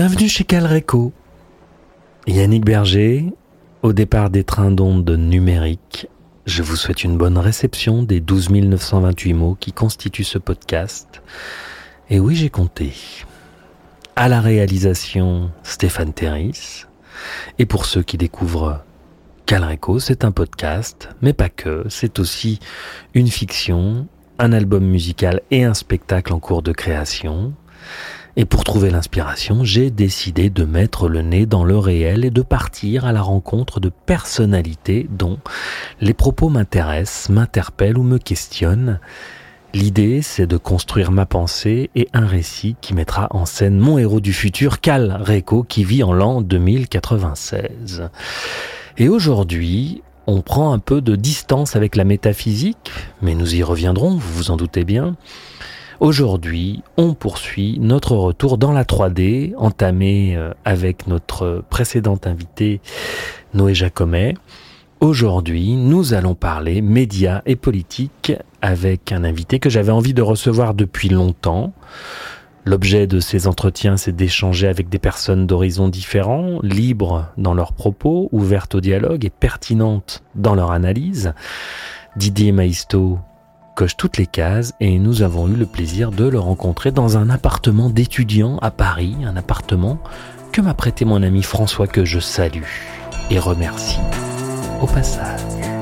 Bienvenue chez Calreco. Yannick Berger, au départ des trains d'ondes numériques, je vous souhaite une bonne réception des 12 928 mots qui constituent ce podcast. Et oui, j'ai compté. À la réalisation, Stéphane Terris. Et pour ceux qui découvrent Calreco, c'est un podcast, mais pas que, c'est aussi une fiction, un album musical et un spectacle en cours de création. Et pour trouver l'inspiration, j'ai décidé de mettre le nez dans le réel et de partir à la rencontre de personnalités dont les propos m'intéressent, m'interpellent ou me questionnent. L'idée, c'est de construire ma pensée et un récit qui mettra en scène mon héros du futur, Cal Reco, qui vit en l'an 2096. Et aujourd'hui, on prend un peu de distance avec la métaphysique, mais nous y reviendrons, vous vous en doutez bien. Aujourd'hui, on poursuit notre retour dans la 3D, entamé euh, avec notre précédente invité Noé Jacomet. Aujourd'hui, nous allons parler médias et politique avec un invité que j'avais envie de recevoir depuis longtemps. L'objet de ces entretiens, c'est d'échanger avec des personnes d'horizons différents, libres dans leurs propos, ouvertes au dialogue et pertinentes dans leur analyse. Didier Maisto coche toutes les cases et nous avons eu le plaisir de le rencontrer dans un appartement d'étudiant à Paris, un appartement que m'a prêté mon ami François que je salue et remercie au passage.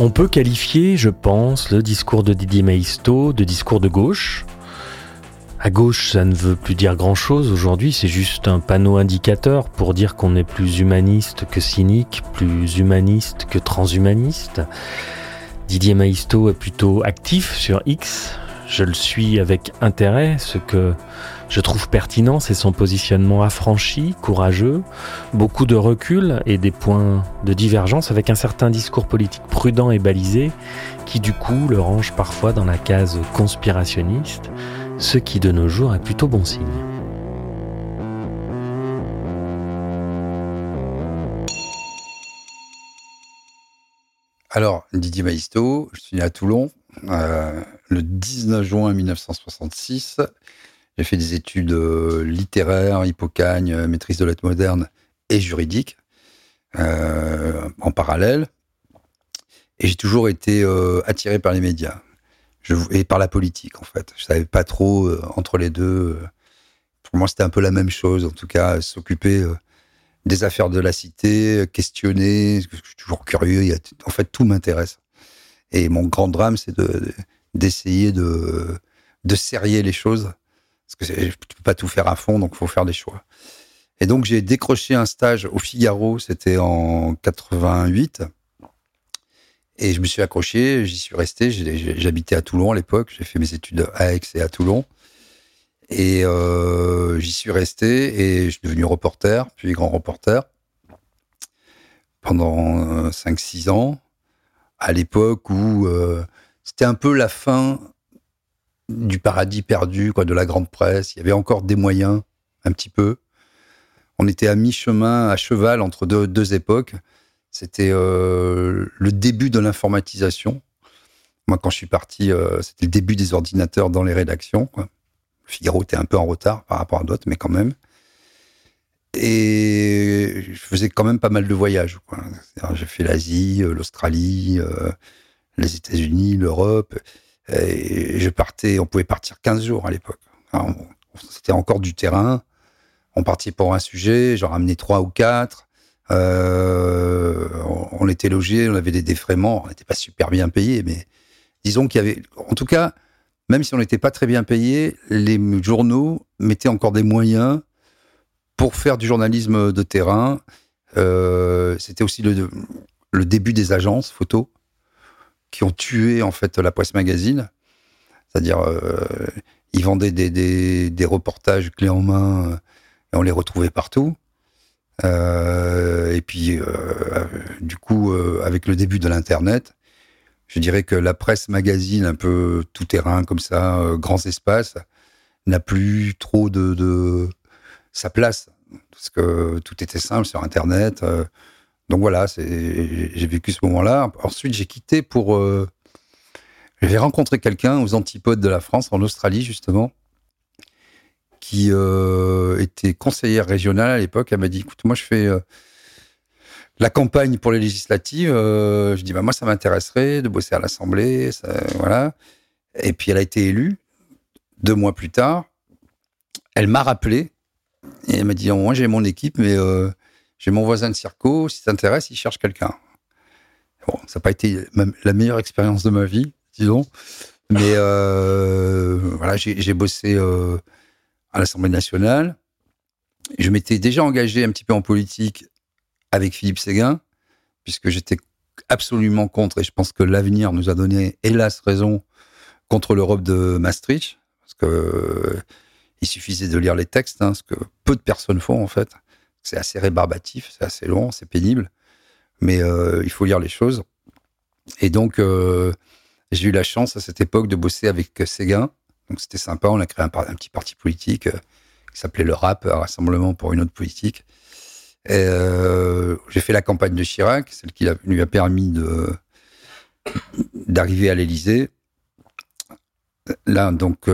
On peut qualifier, je pense, le discours de Didier Maisto de discours de gauche. À gauche, ça ne veut plus dire grand-chose aujourd'hui, c'est juste un panneau indicateur pour dire qu'on est plus humaniste que cynique, plus humaniste que transhumaniste. Didier Maisto est plutôt actif sur X, je le suis avec intérêt, ce que je trouve pertinent, c'est son positionnement affranchi, courageux, beaucoup de recul et des points de divergence avec un certain discours politique prudent et balisé qui du coup le range parfois dans la case conspirationniste, ce qui de nos jours est plutôt bon signe. Alors, Didier Maisto, je suis né à Toulon euh, le 19 juin 1966. J'ai fait des études euh, littéraires, hippocagne, euh, maîtrise de lettres modernes et juridiques en parallèle. Et j'ai toujours été attiré par les médias je, et par la politique, en fait. Je savais pas trop entre les deux. pour moi, c'était un peu la même chose, en tout cas, s'occuper des affaires de la cité, questionner. Je suis toujours curieux. en fait, tout m'intéresse. Et mon grand drame, c'est d'essayer de, de, serrer les choses. Parce que je ne peux pas tout faire à fond, donc il faut faire des choix. Et donc, j'ai décroché un stage au Figaro, c'était en 88. Et je me suis accroché, j'y suis resté. J'habitais à Toulon à l'époque, j'ai fait mes études à Aix et à Toulon. Et euh, j'y suis resté et je suis devenu reporter, puis grand reporter pendant 5-6 ans à l'époque où euh, c'était un peu la fin du paradis perdu, quoi, de la grande presse. Il y avait encore des moyens, un petit peu. On était à mi-chemin, à cheval entre deux, époques. C'était euh, le début de l'informatisation. Moi, quand je suis parti, euh, c'était le début des ordinateurs dans les rédactions. Quoi. Figaro était un peu en retard par rapport à d'autres, mais quand même. Et je faisais quand même pas mal de voyages. J'ai fait l'Asie, euh, l'Australie, les États-Unis, l'Europe. Je partais, on pouvait partir 15 jours à l'époque. C'était encore du terrain. On partait pour un sujet, j'en ramenais trois ou quatre. Euh, on était logés, on avait des défraiements, on n'était pas super bien payés, mais disons qu'il y avait, en tout cas, même si on n'était pas très bien payé, les journaux mettaient encore des moyens pour faire du journalisme de terrain. Euh, c'était aussi le, début des agences photo qui ont tué en fait la presse magazine. C'est-à-dire, euh, ils vendaient des, des, reportages clés en main euh, et on les retrouvait partout. et puis, du coup, avec le début de l'Internet, je dirais que la presse magazine un peu tout terrain comme ça, grands espaces, n'a plus trop de, sa place parce que tout était simple sur Internet. Donc voilà, j'ai vécu ce moment-là. Ensuite, j'ai quitté pour j'avais rencontré quelqu'un aux antipodes de la France, en Australie justement, qui euh, était conseillère régionale à l'époque. Elle m'a dit, écoute, moi je fais euh, la campagne pour les législatives. Euh, je dis, bah, moi ça m'intéresserait de bosser à l'Assemblée, voilà. Et puis elle a été élue. Deux mois plus tard, elle m'a rappelé et elle m'a dit, moi j'ai mon équipe, mais j'ai mon voisin de circo. Si t'intéresse, il cherche quelqu'un. Bon, ça n'a pas été la meilleure expérience de ma vie disons. Mais euh, voilà, j'ai bossé euh, à l'Assemblée nationale. Je m'étais déjà engagé un petit peu en politique avec Philippe Séguin, puisque j'étais absolument contre, et je pense que l'avenir nous a donné, hélas, raison, contre l'Europe de Maastricht, parce que euh, il suffisait de lire les textes, hein, ce que peu de personnes font en fait. C'est assez rébarbatif, c'est assez long, c'est pénible, mais il faut lire les choses. Et donc, j'ai eu la chance à cette époque de bosser avec euh, Séguin. Donc c'était sympa. On a créé un, petit parti politique euh, qui s'appelait le RAP, Rassemblement pour une autre politique. Euh, j'ai fait la campagne de Chirac, celle qui lui a permis d'arriver à l'Élysée. Là, donc,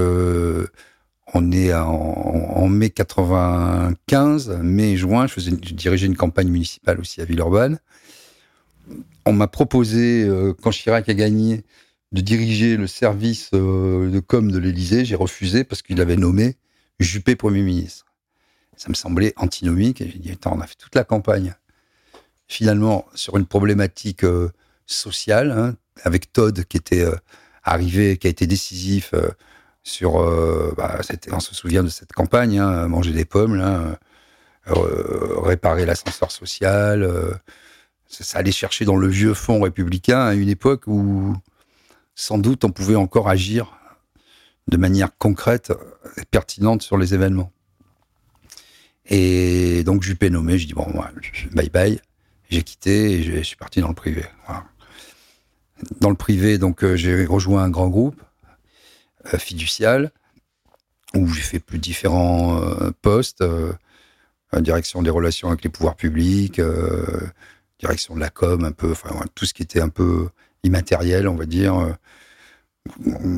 on est en, mai 95, mai-juin. Je, faisais, je dirigeais une campagne municipale aussi à Villeurbanne. On m'a proposé, quand Chirac a gagné, de diriger le service euh, de com de l'Élysée. J'ai refusé parce qu'il avait nommé Juppé Premier ministre. Ça me semblait antinomique. Et j'ai dit, attends, on a fait toute la campagne. Finalement, sur une problématique euh, sociale, hein, avec Todd qui était euh, arrivé, qui a été décisif sur. Bah, on se souvient de cette campagne, hein, manger des pommes, là, réparer l'ascenseur social. ça allait chercher dans le vieux fond républicain à une époque où sans doute on pouvait encore agir de manière concrète et pertinente sur les événements. Et donc Juppé nommé, je dis bon, moi, bye bye. J'ai quitté et je suis parti dans le privé. Dans le privé, donc euh, j'ai rejoint un grand groupe euh, fiducial où j'ai fait plus différents euh, postes, direction des relations avec les pouvoirs publics, direction de la com, un peu, enfin tout ce qui était un peu immatériel, on va dire, euh,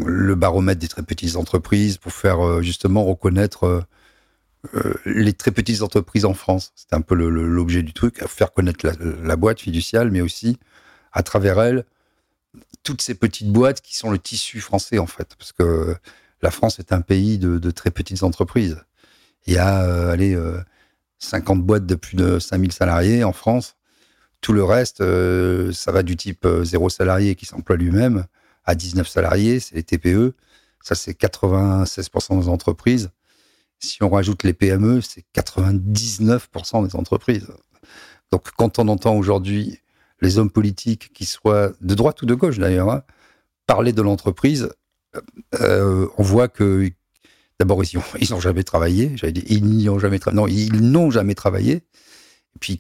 le baromètre des très petites entreprises pour faire euh, justement reconnaître euh, les très petites entreprises en France. C'était un peu l'objet du truc, faire connaître la, boîte fiduciale, mais aussi à travers elle toutes ces petites boîtes qui sont le tissu français en fait, parce que la France est un pays de, très petites entreprises. Il y a, allez, 50 boîtes de plus de 5000 salariés en France. Tout le reste, euh, ça va du type euh, zéro salarié qui s'emploie lui-même à 19 salariés, c'est les TPE. Ça, c'est 96% des entreprises. Si on rajoute les PME, c'est 99% des entreprises. Donc, quand on entend aujourd'hui les hommes politiques, qui soient de droite ou de gauche d'ailleurs, hein, parler de l'entreprise, euh, on voit que d'abord ils n'ont jamais travaillé. ils n'y jamais travaillé. Non, ils n'ont jamais travaillé. Et puis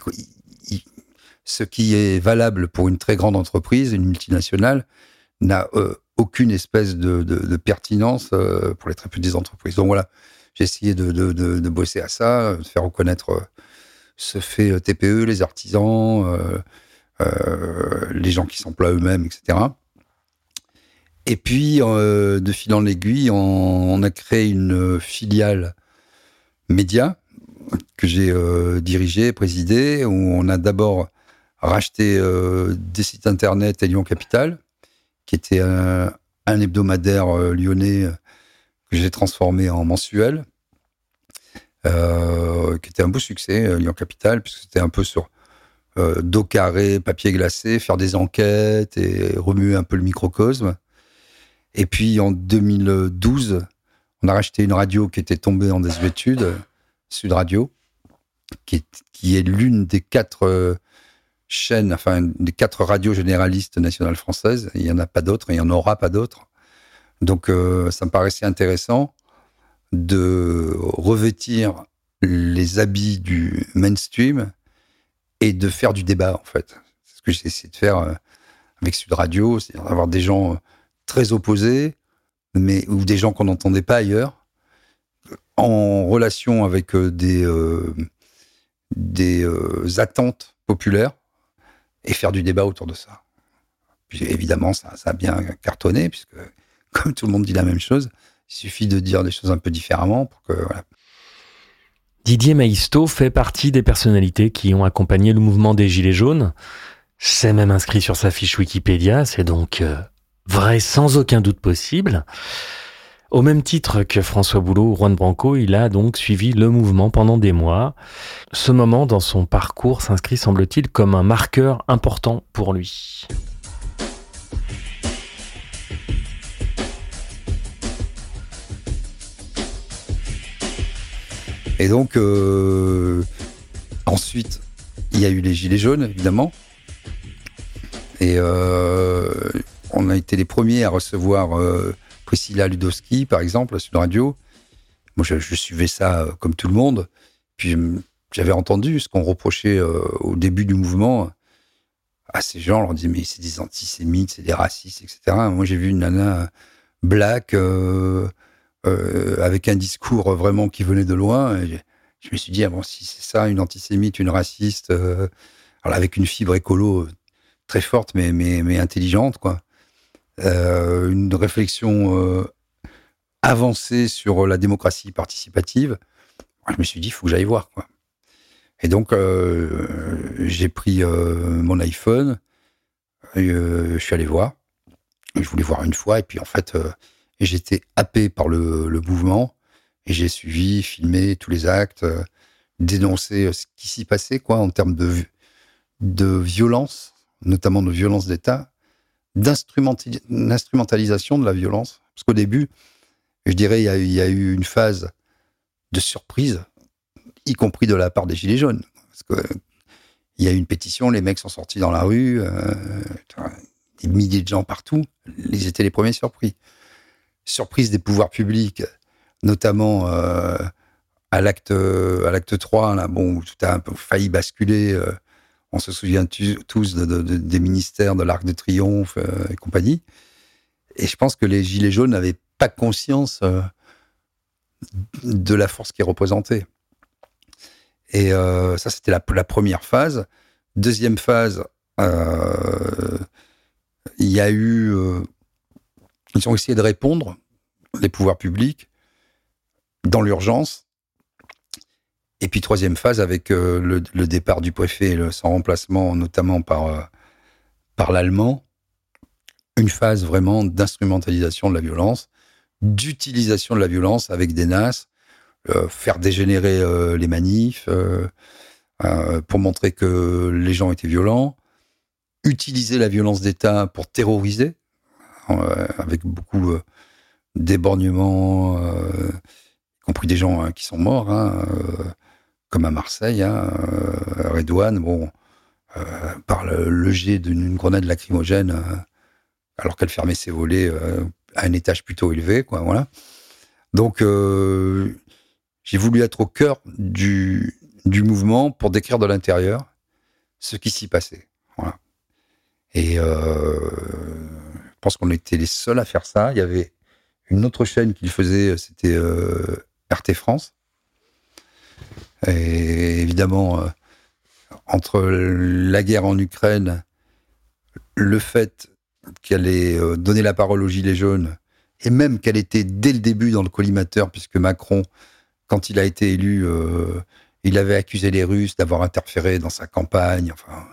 ce qui est valable pour une très grande entreprise, une multinationale, n'a euh, aucune espèce de, pertinence euh, pour les très petites entreprises. Donc voilà, j'ai essayé de, bosser à ça, de faire reconnaître euh, ce fait TPE, les artisans, les gens qui s'emploient eux-mêmes, etc. Et puis, de fil en aiguille, on, a créé une filiale média que j'ai dirigée, présidée, où on a d'abord racheté euh, des sites internet à Lyon Capital, qui était un, hebdomadaire euh, lyonnais euh, que j'ai transformé en mensuel, qui était un beau succès, Lyon Capital, puisque c'était un peu sur dos carré, papier glacé, faire des enquêtes et remuer un peu le microcosme. Et puis en 2012, on a racheté une radio qui était tombée en désuétude, Sud Radio, qui est, l'une des quatre chaînes, enfin des quatre radios généralistes nationales françaises. Il n'y en a pas d'autres, il n'y en aura pas d'autres. Donc euh, ça me paraissait intéressant de revêtir les habits du mainstream et de faire du débat, en fait. C'est ce que j'ai essayé de faire euh, avec Sud Radio, c'est-à-dire d'avoir des gens euh, très opposés, mais ou des gens qu'on n'entendait pas ailleurs, en relation avec euh, des, des attentes populaires et faire du débat autour de ça. Évidemment, ça, a bien cartonné, puisque comme tout le monde dit la même chose, il suffit de dire des choses un peu différemment pour que. Didier Maisto fait partie des personnalités qui ont accompagné le mouvement des Gilets jaunes. C'est même inscrit sur sa fiche Wikipédia, c'est donc euh, vrai sans aucun doute possible. Au même titre que François Boulot ou Juan Branco, il a donc suivi le mouvement pendant des mois. Ce moment dans son parcours s'inscrit, semble-t-il, comme un marqueur important pour lui. Et donc, euh, ensuite, il y a eu les Gilets jaunes, évidemment. Et euh, on a été les premiers à recevoir euh, Priscilla Ludowski, par exemple, sur la radio. Moi, je, suivais ça comme tout le monde. Puis, j'avais entendu ce qu'on reprochait au début du mouvement à ces gens. On leur disait, mais c'est des antisémites, c'est des racistes, etc. Moi, j'ai vu une nana black avec un discours vraiment qui venait de loin. je me suis dit, ah bon, si c'est ça, une antisémite, une raciste, euh, avec une fibre écolo très forte, mais, mais, mais intelligente, quoi. Euh, une réflexion avancée sur la démocratie participative. Je me suis dit, il faut que j'aille voir, quoi. Et donc, j'ai pris mon iPhone, je suis allé voir. Je voulais voir une fois, et puis en fait, et j'étais happé par le, mouvement. Et j'ai suivi, filmé tous les actes, euh, dénoncé euh, ce qui s'y passait, quoi, en termes de, de violence, notamment de violence d'État, d'instrumentalisation de la violence. Parce qu'au début, je dirais, il y, a, eu une phase de surprise, y compris de la part des Gilets jaunes. Il y a eu une pétition, les mecs sont sortis dans la rue, euh, des milliers de gens partout. Ils étaient les premiers surpris surprise des pouvoirs publics, notamment euh, à l'acte à l'acte 3, là, bon, où tout a un peu failli basculer. Euh, on se souvient tous des ministères de l'Arc de Triomphe euh, et compagnie. Et je pense que les Gilets jaunes n'avaient pas conscience de la force qui est représentée. Et ça, c'était la, première phase. Deuxième phase, il y a eu ils ont essayé de répondre, les pouvoirs publics, dans l'urgence. Et puis troisième phase avec euh, le, départ du préfet le, son remplacement, notamment par, euh, par l'allemand. Une phase vraiment d'instrumentalisation de la violence, d'utilisation de la violence avec des NAS, euh, faire dégénérer les manifs pour montrer que les gens étaient violents, utiliser la violence d'État pour terroriser, avec beaucoup euh, d'éborgnements, euh, y compris des gens hein, qui sont morts, hein, comme à Marseille, hein, Redouane, bon, par le, jet d'une grenade lacrymogène, alors qu'elle fermait ses volets à un étage plutôt élevé. Donc, j'ai voulu être au cœur du, mouvement pour décrire de l'intérieur ce qui s'y passait. Et pense qu'on était les seuls à faire ça. Il y avait une autre chaîne qui le faisait, c'était euh, RT France. Et évidemment, euh, entre la guerre en Ukraine, le fait qu'elle ait euh, donné la parole aux Gilets jaunes, et même qu'elle était dès le début dans le collimateur, puisque Macron, quand il a été élu, il avait accusé les Russes d'avoir interféré dans sa campagne, enfin,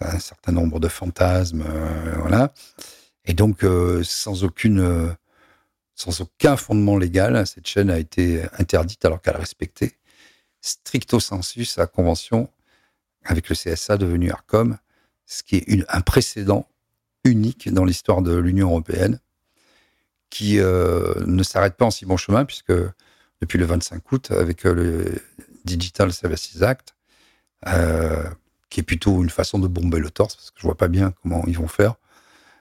un certain nombre de fantasmes, voilà. Et donc, euh, euh, sans aucun fondement légal, cette chaîne a été interdite alors qu'elle respectait stricto sensu sa convention avec le CSA devenu ARCOM, ce qui est un précédent unique dans l'histoire de l'Union européenne, qui euh, ne s'arrête pas en si bon chemin, puisque depuis le 25 août, avec le Digital Services Act, qui est plutôt une façon de bomber le torse, parce que je vois pas bien comment ils vont faire,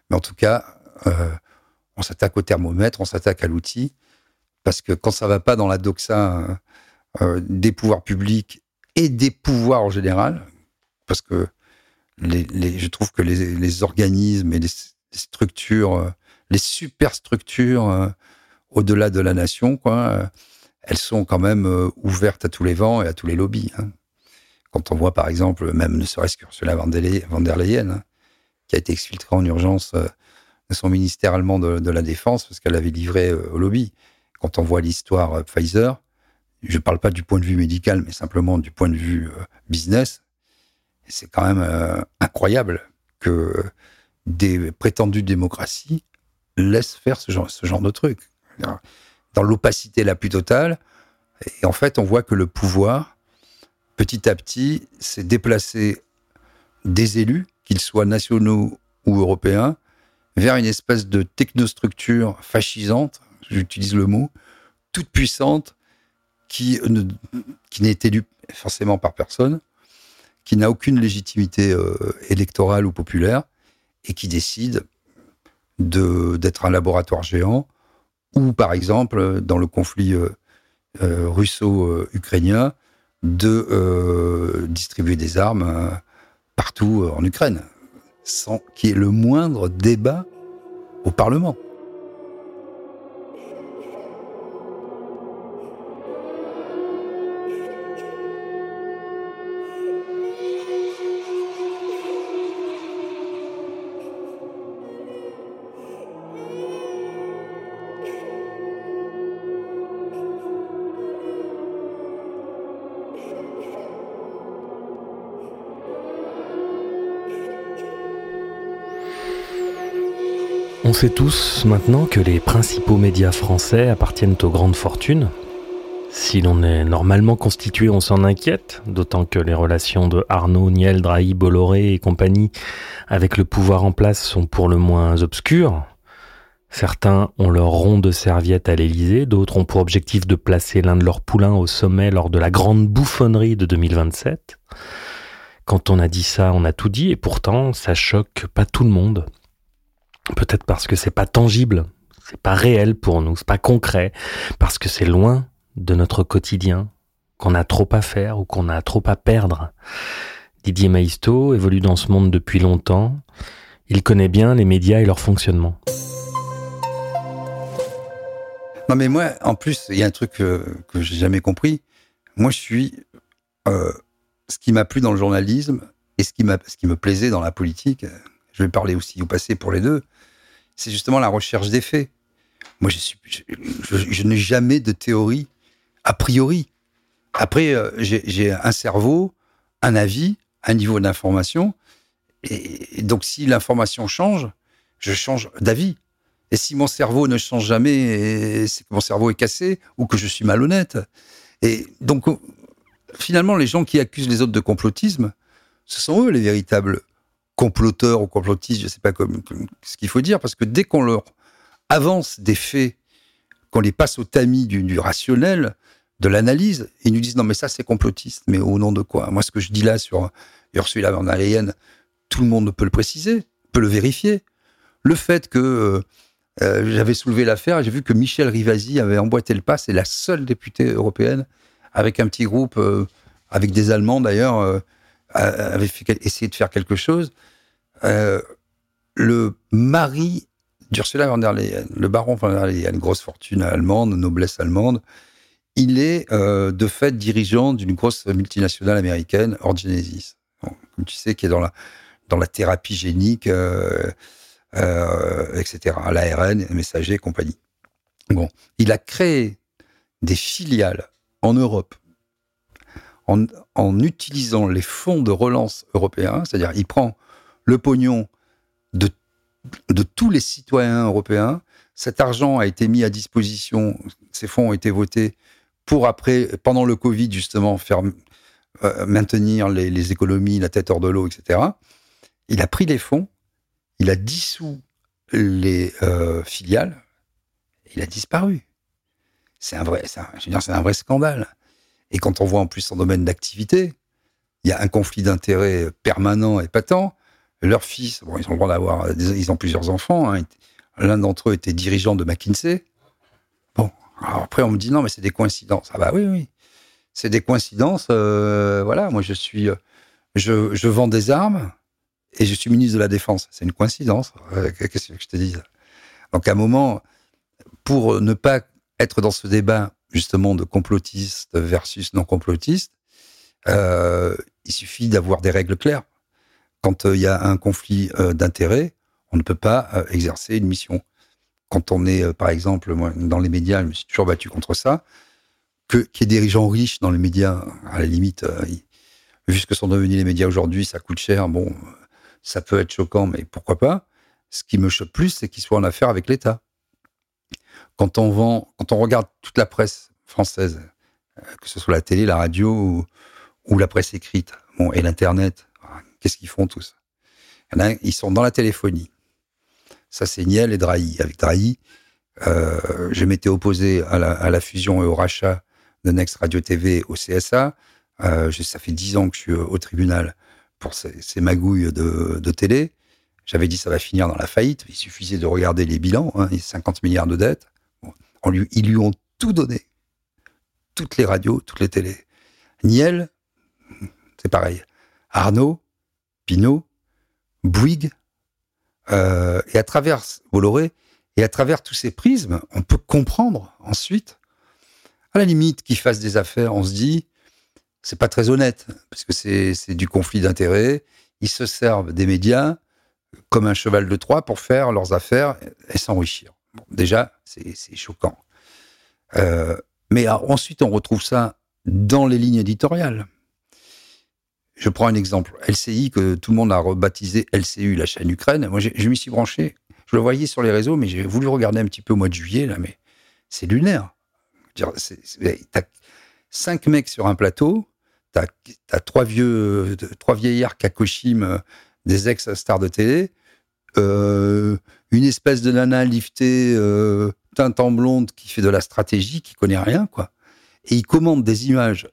mais en tout cas, euh, on s'attaque au thermomètre, on s'attaque à l'outil, parce que quand ça va pas dans la doxa euh, des pouvoirs publics et des pouvoirs en général, parce que je trouve que les, organismes et les, structures, euh, les superstructures euh, au-delà de la nation, quoi, elles sont quand même ouvertes à tous les vents et à tous les lobbies. Hein. Quand on voit, par exemple, même ne serait-ce qu'Ursula von der Leyen, hein, a été exfiltrée en urgence de son ministère allemand de, la Défense parce qu'elle avait livré au lobby. Quand on voit l'histoire Pfizer, je ne parle pas du point de vue médical, mais simplement du point de vue euh, business, c'est quand même euh, incroyable que des prétendues démocraties laissent faire ce genre, ce genre de truc. Dans l'opacité la plus totale, et en fait, on voit que le pouvoir, petit à petit, s'est déplacé des élus, qu'ils soient nationaux ou européens, vers une espèce de technostructure fascisante, j'utilise le mot, toute puissante, qui, n'est élu forcément par personne, qui n'a aucune légitimité euh, électorale ou populaire, et qui décide d'être un laboratoire géant, ou par exemple, dans le conflit euh, euh, russo-ukrainien, de distribuer des armes partout en Ukraine, sans qu'il y ait le moindre débat au Parlement. On sait tous maintenant que les principaux médias français appartiennent aux grandes fortunes. Si l'on est normalement constitué, on s'en inquiète, d'autant que les relations de Arnaud, Niel, Drahi, Bolloré et compagnie avec le pouvoir en place sont pour le moins obscures. Certains ont leur rond de serviette à l'Élysée, d'autres ont pour objectif de placer l'un de leurs poulains au sommet lors de la grande bouffonnerie de 2027. Quand on a dit ça, on a tout dit, et pourtant, ça choque pas tout le monde. Peut-être parce que c'est pas tangible, c'est pas réel pour nous, c'est pas concret, parce que c'est loin de notre quotidien, qu'on a trop à faire ou qu'on a trop à perdre. Didier Maisto évolue dans ce monde depuis longtemps. Il connaît bien les médias et leur fonctionnement. Non mais moi, en plus, il y a un truc que, que j'ai jamais compris. Moi, je suis euh, ce qui m'a plu dans le journalisme et ce qui, ce qui me plaisait dans la politique. Je vais parler aussi au passé pour les deux c'est justement la recherche des faits. Moi, je, suis, je, n'ai jamais de théorie a priori. Après, euh, j'ai un cerveau, un avis, un niveau d'information. Et, donc, si l'information change, je change d'avis. Et si mon cerveau ne change jamais, c'est que mon cerveau est cassé ou que je suis malhonnête. Et donc, finalement, les gens qui accusent les autres de complotisme, ce sont eux les véritables comploteurs ou complotistes, je ne sais pas comme, ce qu'il faut dire, parce que dès qu'on leur avance des faits, qu'on les passe au tamis du, rationnel, de l'analyse, ils nous disent non mais ça c'est complotiste, mais au nom de quoi? Moi ce que je dis là sur Ursula von der Leyen, tout le monde peut le préciser, peut le vérifier. Le fait que euh, euh, j'avais soulevé l'affaire, j'ai vu que Michel Rivasi avait emboîté le pas, c'est la seule députée européenne avec un petit groupe, euh, avec des Allemands d'ailleurs, avait essayé de faire quelque chose. Euh, le mari d'Ursula von der Leyen, le baron von der Leyen, grosse fortune allemande, noblesse allemande, il est euh, de fait dirigeant d'une grosse multinationale américaine, Orgenesis, comme tu sais, qui est dans la, dans la thérapie génique, euh, etc., l'ARN, messager et compagnie. Bon, il a créé des filiales en Europe en, utilisant les fonds de relance européens, c'est-à-dire il prend le pognon de, tous les citoyens européens. Cet argent a été mis à disposition, ces fonds ont été votés pour après, pendant le Covid, justement, faire euh, maintenir les, économies, la tête hors de l'eau, etc. Il a pris les fonds, il a dissous les euh, filiales, il a disparu. C'est un un vrai scandale. Et quand on voit en plus son domaine d'activité, il y a un conflit d'intérêts permanent et patent. Leurs fils, bon, ils ont le droit d'avoir, ils ont plusieurs enfants. Hein. L'un d'entre eux était dirigeant de McKinsey. Bon, alors après on me dit non, mais c'est des coïncidences. Ah bah oui, oui. c'est des coïncidences. euh, voilà, moi je suis, euh, je, je vends des armes et je suis ministre de la Défense. C'est une coïncidence. Euh, Qu'est-ce que je te dis Donc à un moment, pour ne pas être dans ce débat justement de complotiste versus non complotiste, euh, il suffit d'avoir des règles claires. Quand euh, il y a un conflit euh, d'intérêts, on ne peut pas exercer une mission. Quand on est, par exemple, moi, dans les médias, je me suis toujours battu contre ça, que qu'il y ait des gens riches dans les médias, à la limite, vu ce que sont devenus les médias aujourd'hui, ça coûte cher. Bon, ça peut être choquant, mais pourquoi pas Ce qui me choque plus, c'est qu'ils soient en affaire avec l'État. Quand on regarde toute la presse française, euh, que ce soit la télé, la radio ou, la presse écrite, bon, et l'internet, ah, qu'est-ce qu'ils font tous? Ils sont dans la téléphonie. Ça, c'est Niel et Drahi. Avec Drahi, euh, je m'étais opposé à la, fusion et au rachat de Next Radio TV au CSA. Euh, ça fait dix ans que je suis au tribunal pour ces, magouilles de, télé. J'avais dit ça va finir dans la faillite. Il suffisait de regarder les bilans, hein, les 50 milliards de dettes. Ils lui ont tout donné. Toutes les radios, toutes les télés. Niel, c'est pareil. Arnaud, Pinot, Bouygues, euh, et à travers Bolloré, et à travers tous ces prismes, on peut comprendre ensuite, à la limite, qu'ils fassent des affaires, on se dit, c'est pas très honnête, parce que c'est du conflit d'intérêts. Ils se servent des médias comme un cheval de Troie pour faire leurs affaires et s'enrichir. Déjà, c'est choquant. Euh, mais ensuite, on retrouve ça dans les lignes éditoriales. Je prends un exemple. LCI, que tout le monde a rebaptisé LCU, la chaîne Ukraine. Moi, je m'y suis branché. Je le voyais sur les réseaux, mais j'ai voulu regarder un petit peu au mois de juillet, mais c'est lunaire. T'as cinq mecs sur un plateau, t'as as trois vieux, trois vieillards Kakoshim, euh, des ex-stars de télé, euh, une espèce de nana liftée, euh, teinte en blonde qui fait de la stratégie, qui connaît rien, quoi. Et ils commandent des images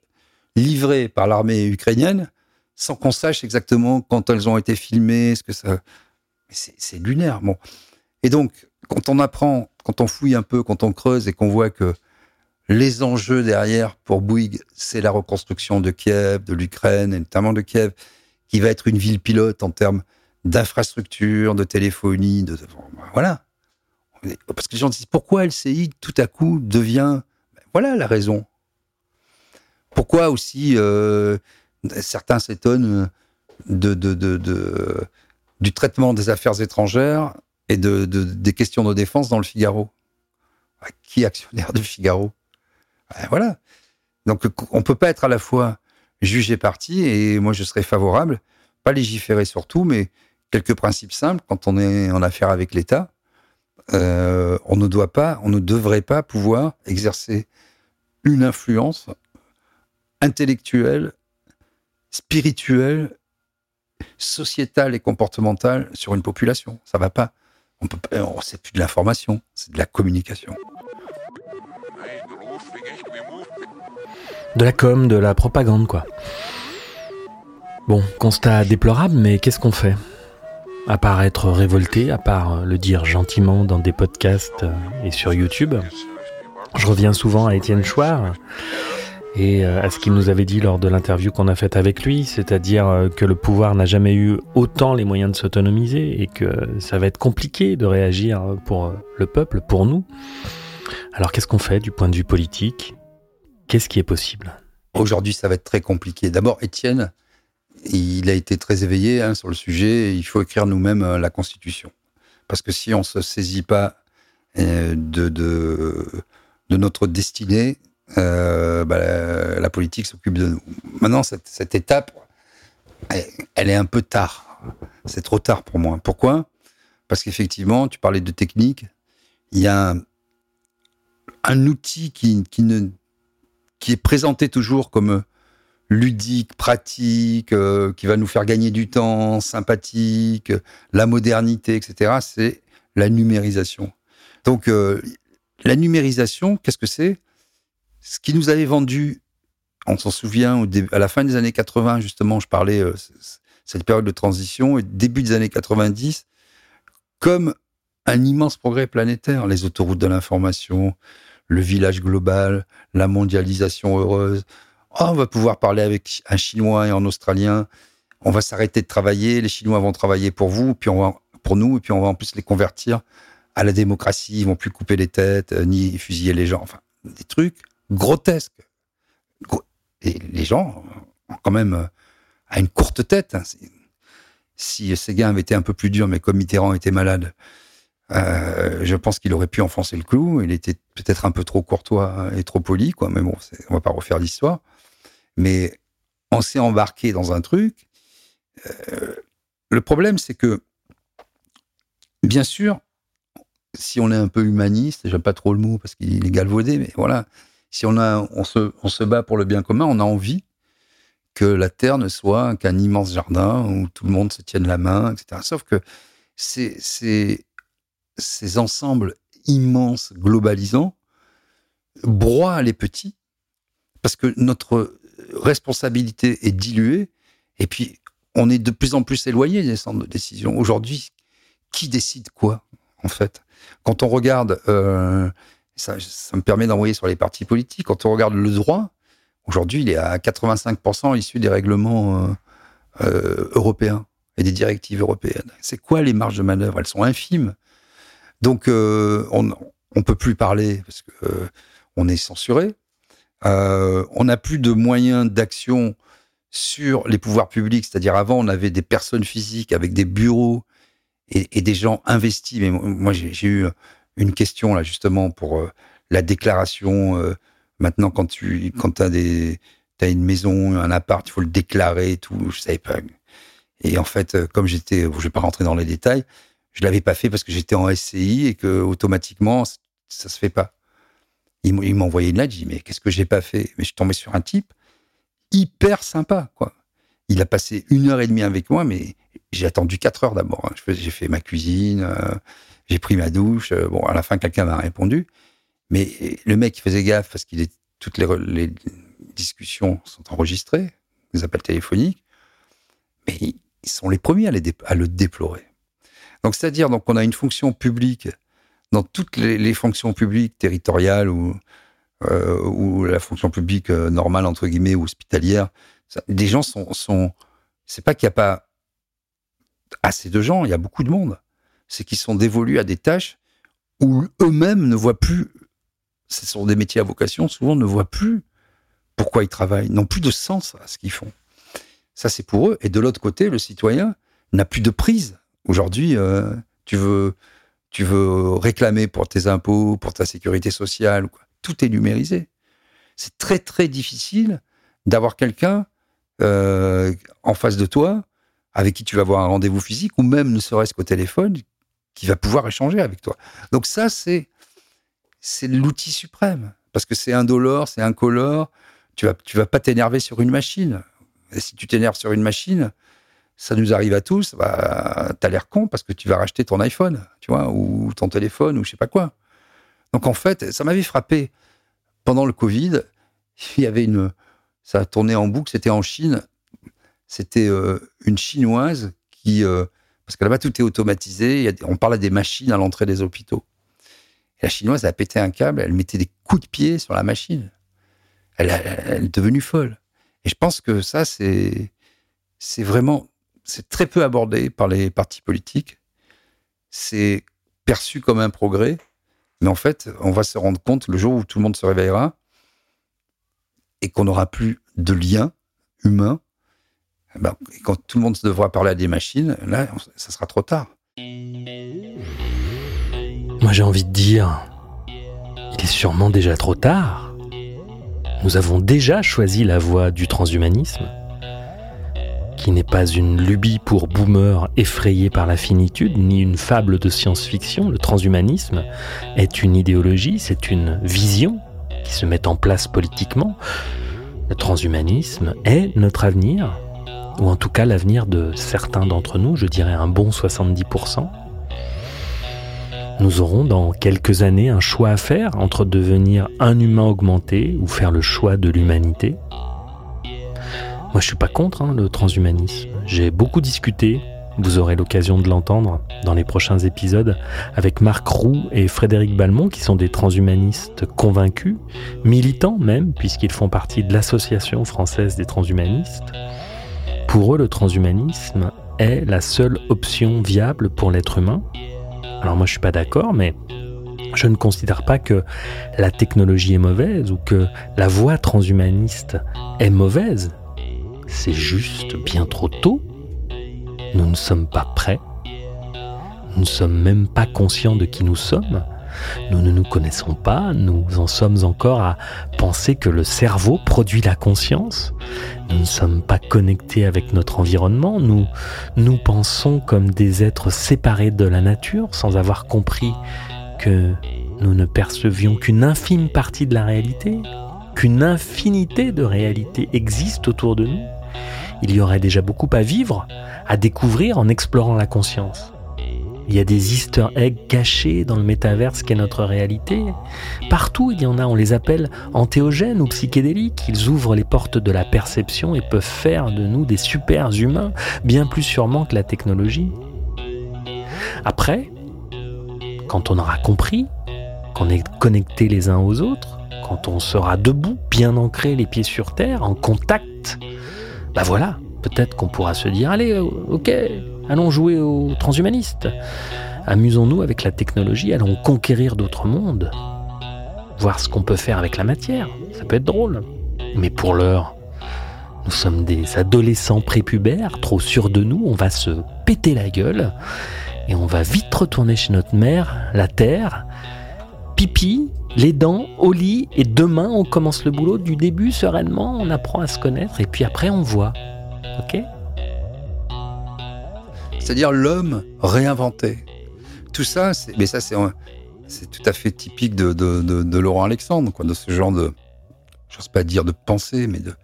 livrées par l'armée ukrainienne sans qu'on sache exactement quand elles ont été filmées, ce que ça. C'est lunaire. Bon. Et donc, quand on apprend, quand on fouille un peu, quand on creuse et qu'on voit que les enjeux derrière pour Bouygues, c'est la reconstruction de Kiev, de l'Ukraine, et notamment de Kiev, qui va être une ville pilote en termes d'infrastructure, de téléphonie, de, de- voilà. Parce que les gens disent pourquoi LCI tout à coup devient, ben voilà la raison. Pourquoi aussi euh, certains s'étonnent du traitement des affaires étrangères et de, de- des questions de défense dans le Figaro. Ah, Qui est actionnaire du Figaro? Ben Voilà. Donc on peut pas être à la fois juge et parti, et moi je serais favorable, pas légiférer sur tout, mais quelques principes simples quand on est en affaire avec l'État. euh, on ne doit pas, on ne devrait pas pouvoir exercer une influence intellectuelle, spirituelle, sociétale et comportementale sur une population. Ça va pas. On peut pas. C'est plus de l'information, c'est de la communication. De la com, de la propagande, quoi. Bon, constat déplorable, mais qu'est-ce qu'on fait? À part être révolté, à part euh, le dire gentiment dans des podcasts euh, et sur YouTube, je reviens souvent à Étienne Chouard et euh, à ce qu'il nous avait dit lors de l'interview qu'on a faite avec lui, c'est-à-dire que le pouvoir n'a jamais eu autant les moyens de s'autonomiser et que ça va être compliqué de réagir pour le peuple, pour nous. Alors qu'est-ce qu'on fait du point de vue politique? Qu'est-ce qui est possible? Aujourd'hui, ça va être très compliqué. D'abord, Étienne, il a été très éveillé hein, sur le sujet. Il faut écrire nous-mêmes euh, la Constitution. Parce que si on ne se saisit pas euh, de, de, notre destinée, euh, bah, la, politique s'occupe de nous. Maintenant, cette, étape, elle, est un peu tard. C'est trop tard pour moi. Pourquoi? Parce qu'effectivement, tu parlais de technique. Il y a un, outil qui, qui est présenté toujours comme ludique, pratique, euh, qui va nous faire gagner du temps, sympathique, la modernité, etc., c'est la numérisation. Donc, euh, la numérisation, qu'est-ce que c'est? Ce qui nous avait vendu, on s'en souvient, à la fin des années 80, justement, je parlais euh, cette période de transition, et début des années 90, comme un immense progrès planétaire, les autoroutes de l'information, le village global, la mondialisation heureuse. Oh, on va pouvoir parler avec un Chinois et un Australien. On va s'arrêter de travailler. Les Chinois vont travailler pour vous, puis on va, pour nous, et puis on va en plus les convertir à la démocratie. Ils vont plus couper les têtes, euh, ni fusiller les gens. Enfin, des trucs grotesques. Et les gens, quand même, euh, à une courte tête. Hein. Si Séguin avait été un peu plus dur, mais comme Mitterrand était malade, euh, je pense qu'il aurait pu enfoncer le clou. Il était peut-être un peu trop courtois et trop poli, quoi. Mais bon, on va pas refaire l'histoire. Mais on s'est embarqué dans un truc. Euh, le problème, c'est que, bien sûr, si on est un peu humaniste, j'aime pas trop le mot parce qu'il est galvaudé, mais voilà, si on, a, on, se, on se bat pour le bien commun, on a envie que la Terre ne soit qu'un immense jardin où tout le monde se tienne la main, etc. Sauf que c'est ces ensembles immenses, globalisants, broient les petits, parce que notre responsabilité est diluée, et puis on est de plus en plus éloigné des centres de décision. Aujourd'hui, qui décide quoi, en fait? Quand on regarde, euh, ça, me permet d'envoyer sur les partis politiques, quand on regarde le droit, aujourd'hui, il est à 85% issu des règlements euh, euh, européens et des directives européennes. C'est quoi les marges de manœuvre? Elles sont infimes. Donc, on ne peut plus parler parce que euh, on est censuré. Euh, on n'a plus de moyens d'action sur les pouvoirs publics. C'est-à-dire, avant, on avait des personnes physiques avec des bureaux et, des gens investis. Mais moi, j'ai eu une question, là, justement, pour la déclaration. maintenant, quand tu quand as, des, une maison, un appart, il faut le déclarer et tout. Je savais pas. Et en fait, comme j'étais, je vais pas rentrer dans les détails, je l'avais pas fait parce que j'étais en SCI et que automatiquement ça se fait pas. Il m'a envoyé une lettre, j'ai dit mais qu'est-ce que j'ai pas fait? Mais je suis tombé sur un type hyper sympa quoi. Il a passé une heure et demie avec moi, mais j'ai attendu quatre heures d'abord. Hein. J'ai fait ma cuisine, euh, j'ai pris ma douche. Euh, bon, à la fin, quelqu'un m'a répondu. Mais le mec, il faisait gaffe parce qu'il est toutes les, discussions sont enregistrées, les appels téléphoniques. Mais ils sont les premiers à, à le déplorer. Donc, c'est-à-dire, donc, on a une fonction publique dans toutes les, fonctions publiques territoriales ou, euh, la fonction publique euh, normale, entre guillemets, ou hospitalière. des gens sont, sont c'est pas qu'il n'y a pas assez de gens, il y a beaucoup de monde. C'est qu'ils sont dévolus à des tâches où eux-mêmes ne voient plus, ce sont des métiers à vocation, souvent ne voient plus pourquoi ils travaillent, n'ont plus de sens à ce qu'ils font. Ça, c'est pour eux. Et de l'autre côté, le citoyen n'a plus de prise Aujourd'hui, euh, tu veux tu veux réclamer pour tes impôts, pour ta sécurité sociale, tout est numérisé. C'est très très difficile d'avoir quelqu'un euh, en face de toi avec qui tu vas avoir un rendez-vous physique ou même ne serait-ce qu'au téléphone qui va pouvoir échanger avec toi. Donc ça c'est l'outil suprême parce que c'est indolore, c'est incolore. Tu vas tu vas pas t'énerver sur une machine. Et si tu t'énerves sur une machine, ça nous arrive à tous, bah, t'as l'air con parce que tu vas racheter ton iPhone, tu vois, ou ton téléphone, ou je sais pas quoi. Donc en fait, ça m'avait frappé. Pendant le Covid, il y avait une, ça a tourné en boucle, c'était en Chine. C'était euh, une chinoise qui, euh, parce que là-bas tout est automatisé, on parle à des machines à l'entrée des hôpitaux. Et la chinoise a pété un câble, elle mettait des coups de pied sur la machine. Elle, elle est devenue folle. Et je pense que ça, c'est, c'est vraiment c'est très peu abordé par les partis politiques. C'est perçu comme un progrès, mais en fait, on va se rendre compte le jour où tout le monde se réveillera et qu'on n'aura plus de lien humain. Ben, quand tout le monde devra parler à des machines, là, ça sera trop tard. Moi, j'ai envie de dire, il est sûrement déjà trop tard. Nous avons déjà choisi la voie du transhumanisme qui n'est pas une lubie pour boomers effrayés par la finitude, ni une fable de science-fiction. Le transhumanisme est une idéologie, c'est une vision qui se met en place politiquement. Le transhumanisme est notre avenir, ou en tout cas l'avenir de certains d'entre nous, je dirais un bon 70%. Nous aurons dans quelques années un choix à faire entre devenir un humain augmenté ou faire le choix de l'humanité. Moi, je suis pas contre hein, le transhumanisme. J'ai beaucoup discuté, Vous aurez l'occasion de l'entendre dans les prochains épisodes avec Marc Roux et Frédéric Balmont, qui sont des transhumanistes convaincus, militants même, puisqu'ils font partie de l'Association française des transhumanistes. Pour eux, le transhumanisme est la seule option viable pour l'être humain. Alors moi, je suis pas d'accord, mais je ne considère pas que la technologie est mauvaise ou que la voie transhumaniste est mauvaise. C'est juste bien trop tôt. Nous ne sommes pas prêts. Nous ne sommes même pas conscients de qui nous sommes. Nous ne nous connaissons pas, nous en sommes encore à penser que le cerveau produit la conscience. Nous ne sommes pas connectés avec notre environnement, nous nous pensons comme des êtres séparés de la nature sans avoir compris que nous ne percevions qu'une infime partie de la réalité, qu'une infinité de réalités existent autour de nous. Il y aurait déjà beaucoup à vivre, à découvrir en explorant la conscience. Il y a des easter eggs cachés dans le métaverse qu'est notre réalité. Partout, il y en a, on les appelle antéogènes ou psychédéliques. Ils ouvrent les portes de la perception et peuvent faire de nous des super humains, bien plus sûrement que la technologie. Après, quand on aura compris qu'on est connectés les uns aux autres, quand on sera debout, bien ancré, les pieds sur terre, en contact, bah voilà, peut-être qu'on pourra se dire, allez, ok, Allons jouer aux transhumanistes. Amusons-nous avec la technologie, allons conquérir d'autres mondes. Voir ce qu'on peut faire avec la matière. Ça peut être drôle. Mais pour l'heure, nous sommes des adolescents prépubères, trop sûrs de nous, on va se péter la gueule et on va vite retourner chez notre mère, la terre, pipi, les dents, au lit, et demain on commence le boulot du début sereinement, on apprend à se connaître et puis après on voit. Ok? C'est-à-dire l'homme réinventé. Tout ça, mais ça c'est c'est tout à fait typique de, de, Laurent Alexandre, quoi, de ce genre de, j'ose pas dire de pensée, mais de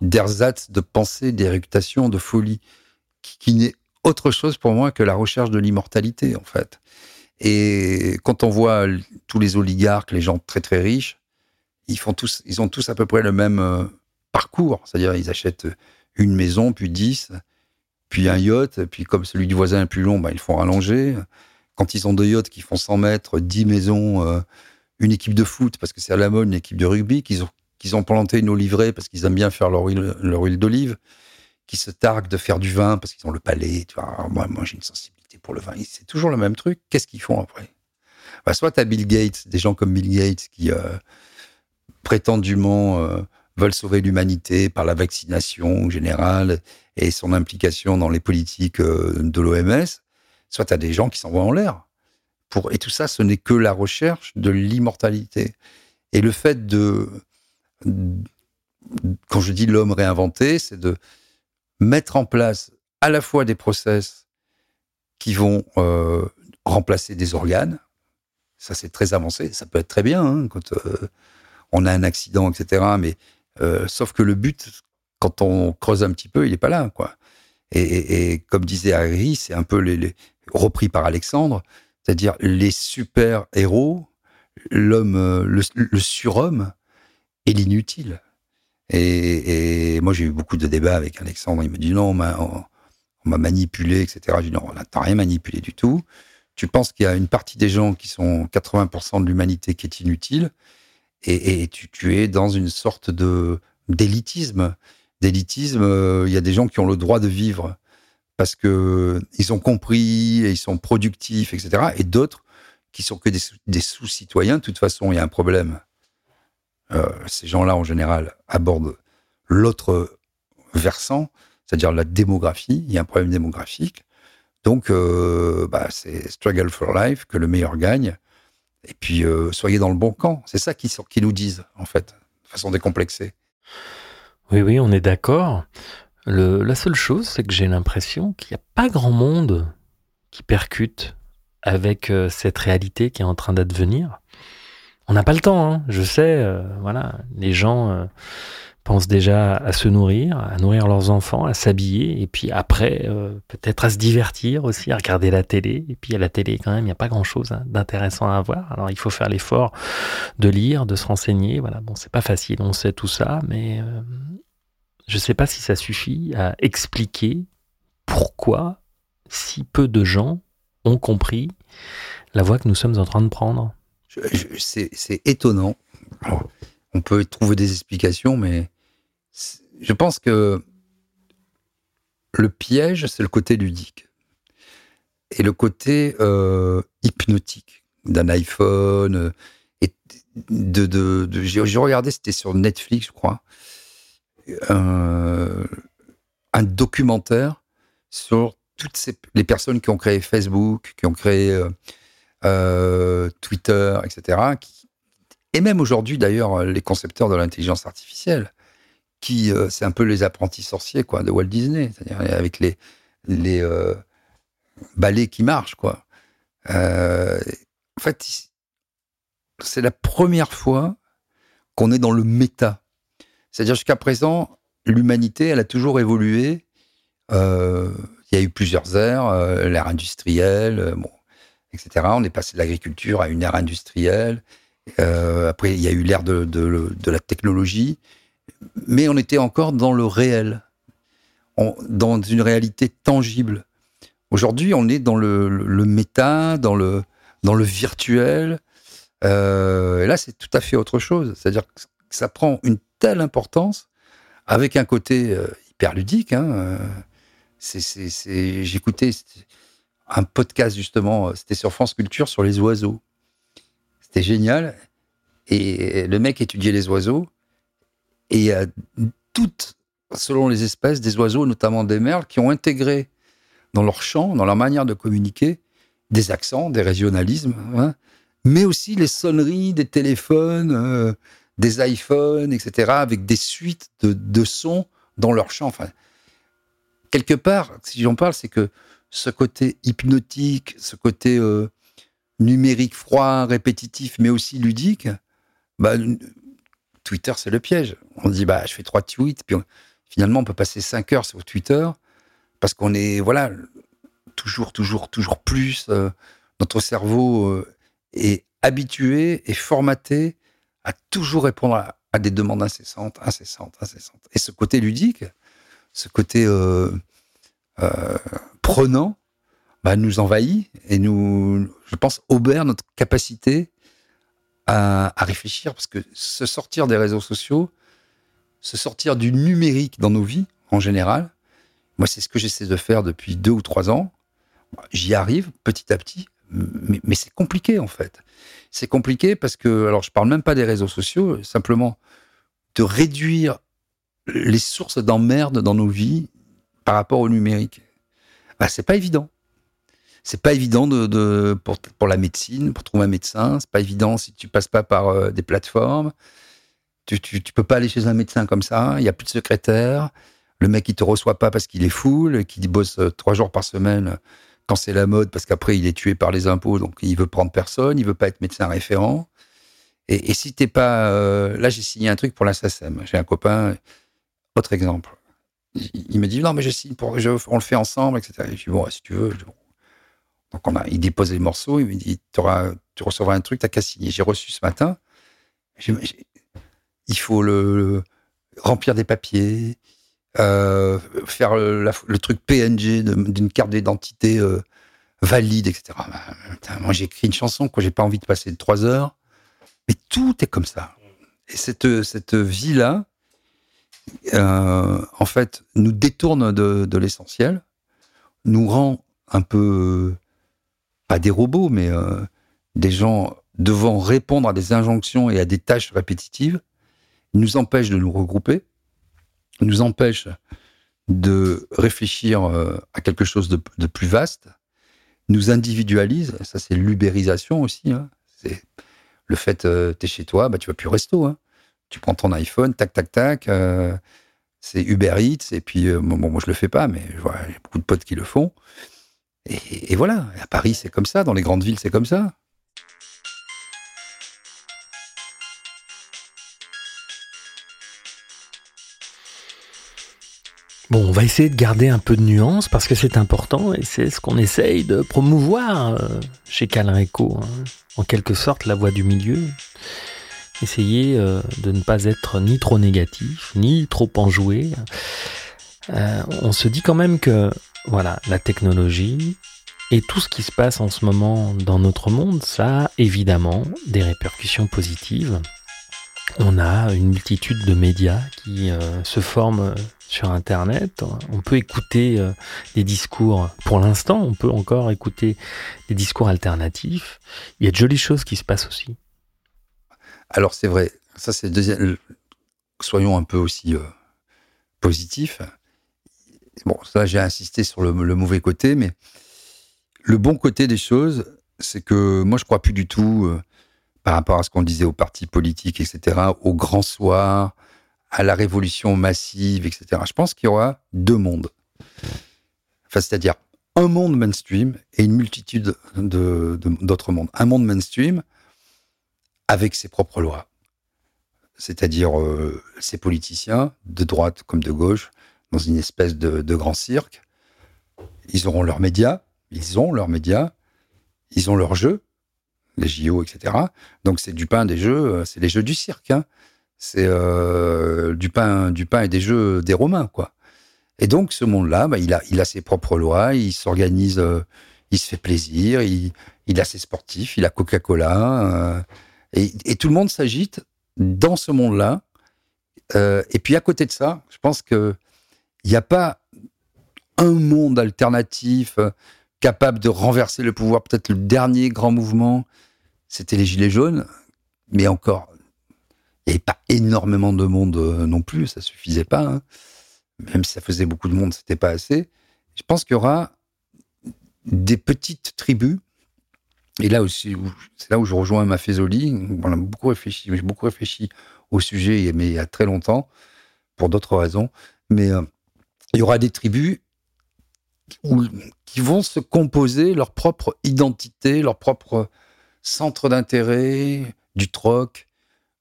d'ersatz, de pensée, d'éructation, de folie, qui, n'est autre chose pour moi que la recherche de l'immortalité, en fait. Et quand on voit tous les oligarques, les gens très très riches, ils font tous, ils ont tous à peu près le même euh, parcours, c'est-à-dire ils achètent une maison puis dix, puis un yacht, puis comme celui du voisin est plus long, bah, ils font rallonger. Quand ils ont deux yachts qui font 100 mètres, 10 maisons, euh, une équipe de foot, parce que c'est à la mode, une équipe de rugby, qu'ils ont, planté une oliverie parce qu'ils aiment bien faire leur huile, d'olive, qui se targuent de faire du vin parce qu'ils ont le palais. Moi, moi j'ai une sensibilité pour le vin. C'est toujours le même truc. Qu'est-ce qu'ils font après? Bah, Soit tu as Bill Gates, des gens comme Bill Gates qui euh, prétendument euh, veulent sauver l'humanité par la vaccination générale et son implication dans les politiques euh, de l'OMS, soit tu as des gens qui s'envoient en l'air. Pour, et tout ça, ce n'est que la recherche de l'immortalité. Et le fait de, quand je dis l'homme réinventé, c'est de mettre en place à la fois des process qui vont euh, remplacer des organes. Ça, c'est très avancé. Ça peut être très bien hein, quand euh, on a un accident, etc. Mais sauf que le but, quand on creuse un petit peu, il n'est pas là, quoi. Et, comme disait Harry, c'est un peu les, repris par Alexandre, c'est-à-dire les super héros, l'homme, le, surhomme et l'inutile. Et, moi, j'ai eu beaucoup de débats avec Alexandre. Il me dit non, on m'a manipulé, etc. Je dis non, on n'a rien manipulé du tout. Tu penses qu'il y a une partie des gens qui sont 80% de l'humanité qui est inutile, et, tu, tu, es dans une sorte de d'élitisme d'élitisme, euh, il y a des gens qui ont le droit de vivre parce que ils ont compris et ils sont productifs, etc. Et d'autres qui sont que des, sous-citoyens. De toute façon, il y a un problème. Euh, ces gens-là, en général, abordent l'autre versant, c'est-à-dire la démographie. Il y a un problème démographique. Donc, euh, bah, c'est struggle for life, que le meilleur gagne. Et puis, soyez dans le bon camp. C'est ça qu'ils qui nous disent, en fait, de façon décomplexée. Oui, oui, on est d'accord. La seule chose, c'est que j'ai l'impression qu'il n'y a pas grand monde qui percute avec euh, cette réalité qui est en train d'advenir. On n'a pas le temps, hein. je sais, euh, voilà, les gens euh, pensent déjà à se nourrir, à nourrir leurs enfants, à s'habiller, et puis après, peut-être à se divertir aussi, à regarder la télé. Et puis à la télé, quand même, il n'y a pas grand-chose hein, d'intéressant à voir. Alors il faut faire l'effort de lire, de se renseigner. Voilà, bon, c'est pas facile, on sait tout ça, mais je ne sais pas si ça suffit à expliquer pourquoi si peu de gens ont compris la voie que nous sommes en train de prendre C'est étonnant. On peut trouver des explications, mais je pense que le piège, c'est le côté ludique. Et le côté euh, hypnotique d'un iPhone. euh, Et j'ai regardé, c'était sur Netflix, je crois, euh, un documentaire sur toutes ces, les personnes qui ont créé Facebook, qui ont créé Twitter, etc. et même aujourd'hui, d'ailleurs, les concepteurs de l'intelligence artificielle, euh, c'est un peu les apprentis sorciers quoi, de Walt Disney, c'est-à-dire avec les, euh, balais qui marchent. Quoi. Euh, en fait, c'est la première fois qu'on est dans le méta. C'est-à-dire jusqu'à présent, l'humanité, elle a toujours évolué. Il y a eu plusieurs ères, l'ère industrielle, bon, etc. On est passé de l'agriculture à une ère industrielle. Après, il y a eu l'ère de la technologie. Mais on était encore dans le réel, dans une réalité tangible. Aujourd'hui, on est dans le, le- méta, dans le, dans le virtuel. Euh, et là, c'est tout à fait autre chose. C'est-à-dire que ça prend une telle importance avec un côté euh, hyper ludique. Hein, euh, J'écoutais un podcast justement, c'était sur France Culture sur les oiseaux. C'était génial. Et le mec étudiait les oiseaux et euh, toutes, selon les espèces, des oiseaux, notamment des merles, qui ont intégré dans leur chant, dans leur manière de communiquer, des accents, des régionalismes, hein, mais aussi les sonneries des téléphones, euh, des iPhones, etc., avec des suites de, de sons dans leur chant. Enfin, quelque part, si j'en parle, c'est que ce côté hypnotique, ce côté euh, numérique froid, répétitif, mais aussi ludique, bah, Twitter, c'est le piège. On dit, bah, je fais trois tweets, puis finalement, on peut passer cinq heures sur Twitter parce qu'on est, voilà, toujours, toujours, toujours plus. euh, notre cerveau euh, est habitué et formaté à toujours répondre à, des demandes incessantes, incessantes, incessantes. Et ce côté ludique, ce côté euh, prenant, bah, nous envahit et nous, je pense, obère notre capacité à, à réfléchir parce que se sortir des réseaux sociaux, se sortir du numérique dans nos vies en général, moi c'est ce que j'essaie de faire depuis deux ou trois ans. J'y arrive petit à petit, mais, c'est compliqué en fait. C'est compliqué parce que, alors je parle même pas des réseaux sociaux, simplement de réduire les sources d'emmerde dans nos vies par rapport au numérique. Bah, c'est pas évident. C'est pas évident de, pour, la médecine, pour trouver un médecin. C'est pas évident si tu passes pas par euh, des plateformes. Tu, tu, peux pas aller chez un médecin comme ça. Il y a plus de secrétaire. Le mec, il te reçoit pas parce qu'il est full, qu'il bosse euh, trois jours par semaine quand c'est la mode, parce qu'après, il est tué par les impôts, donc il veut prendre personne. Il veut pas être médecin référent. Et, et si t'es pas... euh, là, j'ai signé un truc pour la SACEM. J'ai un copain... Autre exemple. Il, me dit, non, mais je signe pour... je- on le fait ensemble, etc. Et je dis, bon, si tu veux... Il dépose les morceaux, il me dit, tu recevras un truc, t'as qu'à signer. J'ai reçu ce matin. Il faut remplir des papiers, euh, faire le, truc PNG d'une carte d'identité euh, valide, etc. Bah, moi, j'ai écrit une chanson que j'ai pas envie de passer trois heures, mais tout est comme ça. Et cette, vie-là, euh, en fait, nous détourne de, l'essentiel, nous rend un peu, pas des robots, mais euh, des gens devant répondre à des injonctions et à des tâches répétitives, nous empêche de nous regrouper, nous empêche de réfléchir euh, à quelque chose de, plus vaste, nous individualise, ça c'est l'ubérisation aussi, hein. c'est le fait, euh, t'es chez toi, bah, tu vas plus au resto, hein. tu prends ton iPhone, tac, tac, tac, euh, c'est Uber Eats, et puis, bon, moi je le fais pas, mais j'ai beaucoup de potes qui le font, et, voilà, à Paris c'est comme ça, dans les grandes villes c'est comme ça. Bon, on va essayer de garder un peu de nuance parce que c'est important et c'est ce qu'on essaye de promouvoir euh, chez Calreco. hein. En quelque sorte, la voie du milieu. Essayer euh, de ne pas être ni trop négatif, ni trop enjoué. Euh, on se dit quand même que voilà, la technologie et tout ce qui se passe en ce moment dans notre monde, ça a évidemment des répercussions positives. On a une multitude de médias qui euh, se forment sur Internet. On peut écouter euh, des discours, pour l'instant, on peut encore écouter des discours alternatifs. Il y a de jolies choses qui se passent aussi. Alors c'est vrai, ça c'est deuxième. Soyons un peu aussi euh, positifs. Bon, ça j'ai insisté sur le, mauvais côté, mais le bon côté des choses, c'est que moi je crois plus du tout euh, par rapport à ce qu'on disait aux partis politiques, etc., au grand soir, à la révolution massive, etc. Je pense qu'il y aura deux mondes. Enfin, c'est-à-dire un monde mainstream et une multitude d'autres mondes. Un monde mainstream avec ses propres lois. C'est-à-dire euh, ces politiciens, de droite comme de gauche, dans une espèce de, grand cirque. Ils auront leurs médias, ils ont leurs médias, ils ont leurs jeux, les JO, etc. Donc c'est du pain des jeux, euh, c'est les jeux du cirque. Hein. C'est euh, du pain, du pain et des jeux des Romains, quoi. Et donc ce monde-là, bah, il a, il a ses propres lois, il s'organise, il se fait plaisir, il, a ses sportifs, il a Coca-Cola. Et, tout le monde s'agite dans ce monde-là. Euh, et puis à côté de ça, je pense qu'il n'y a pas un monde alternatif euh, capable de renverser le pouvoir. Peut-être le dernier grand mouvement, c'était les Gilets jaunes. Mais encore, il n'y avait pas énormément de monde euh, non plus, ça suffisait pas. Hein. Même si ça faisait beaucoup de monde, c'était pas assez. Je pense qu'il y aura des petites tribus et là aussi, c'est là où je rejoins ma Maffezoli. On a beaucoup réfléchi, j'ai beaucoup réfléchi au sujet, mais il y a très longtemps, pour d'autres raisons. Euh, il y aura des tribus qui vont se composer leur propre identité, leur propre centre d'intérêt, du troc,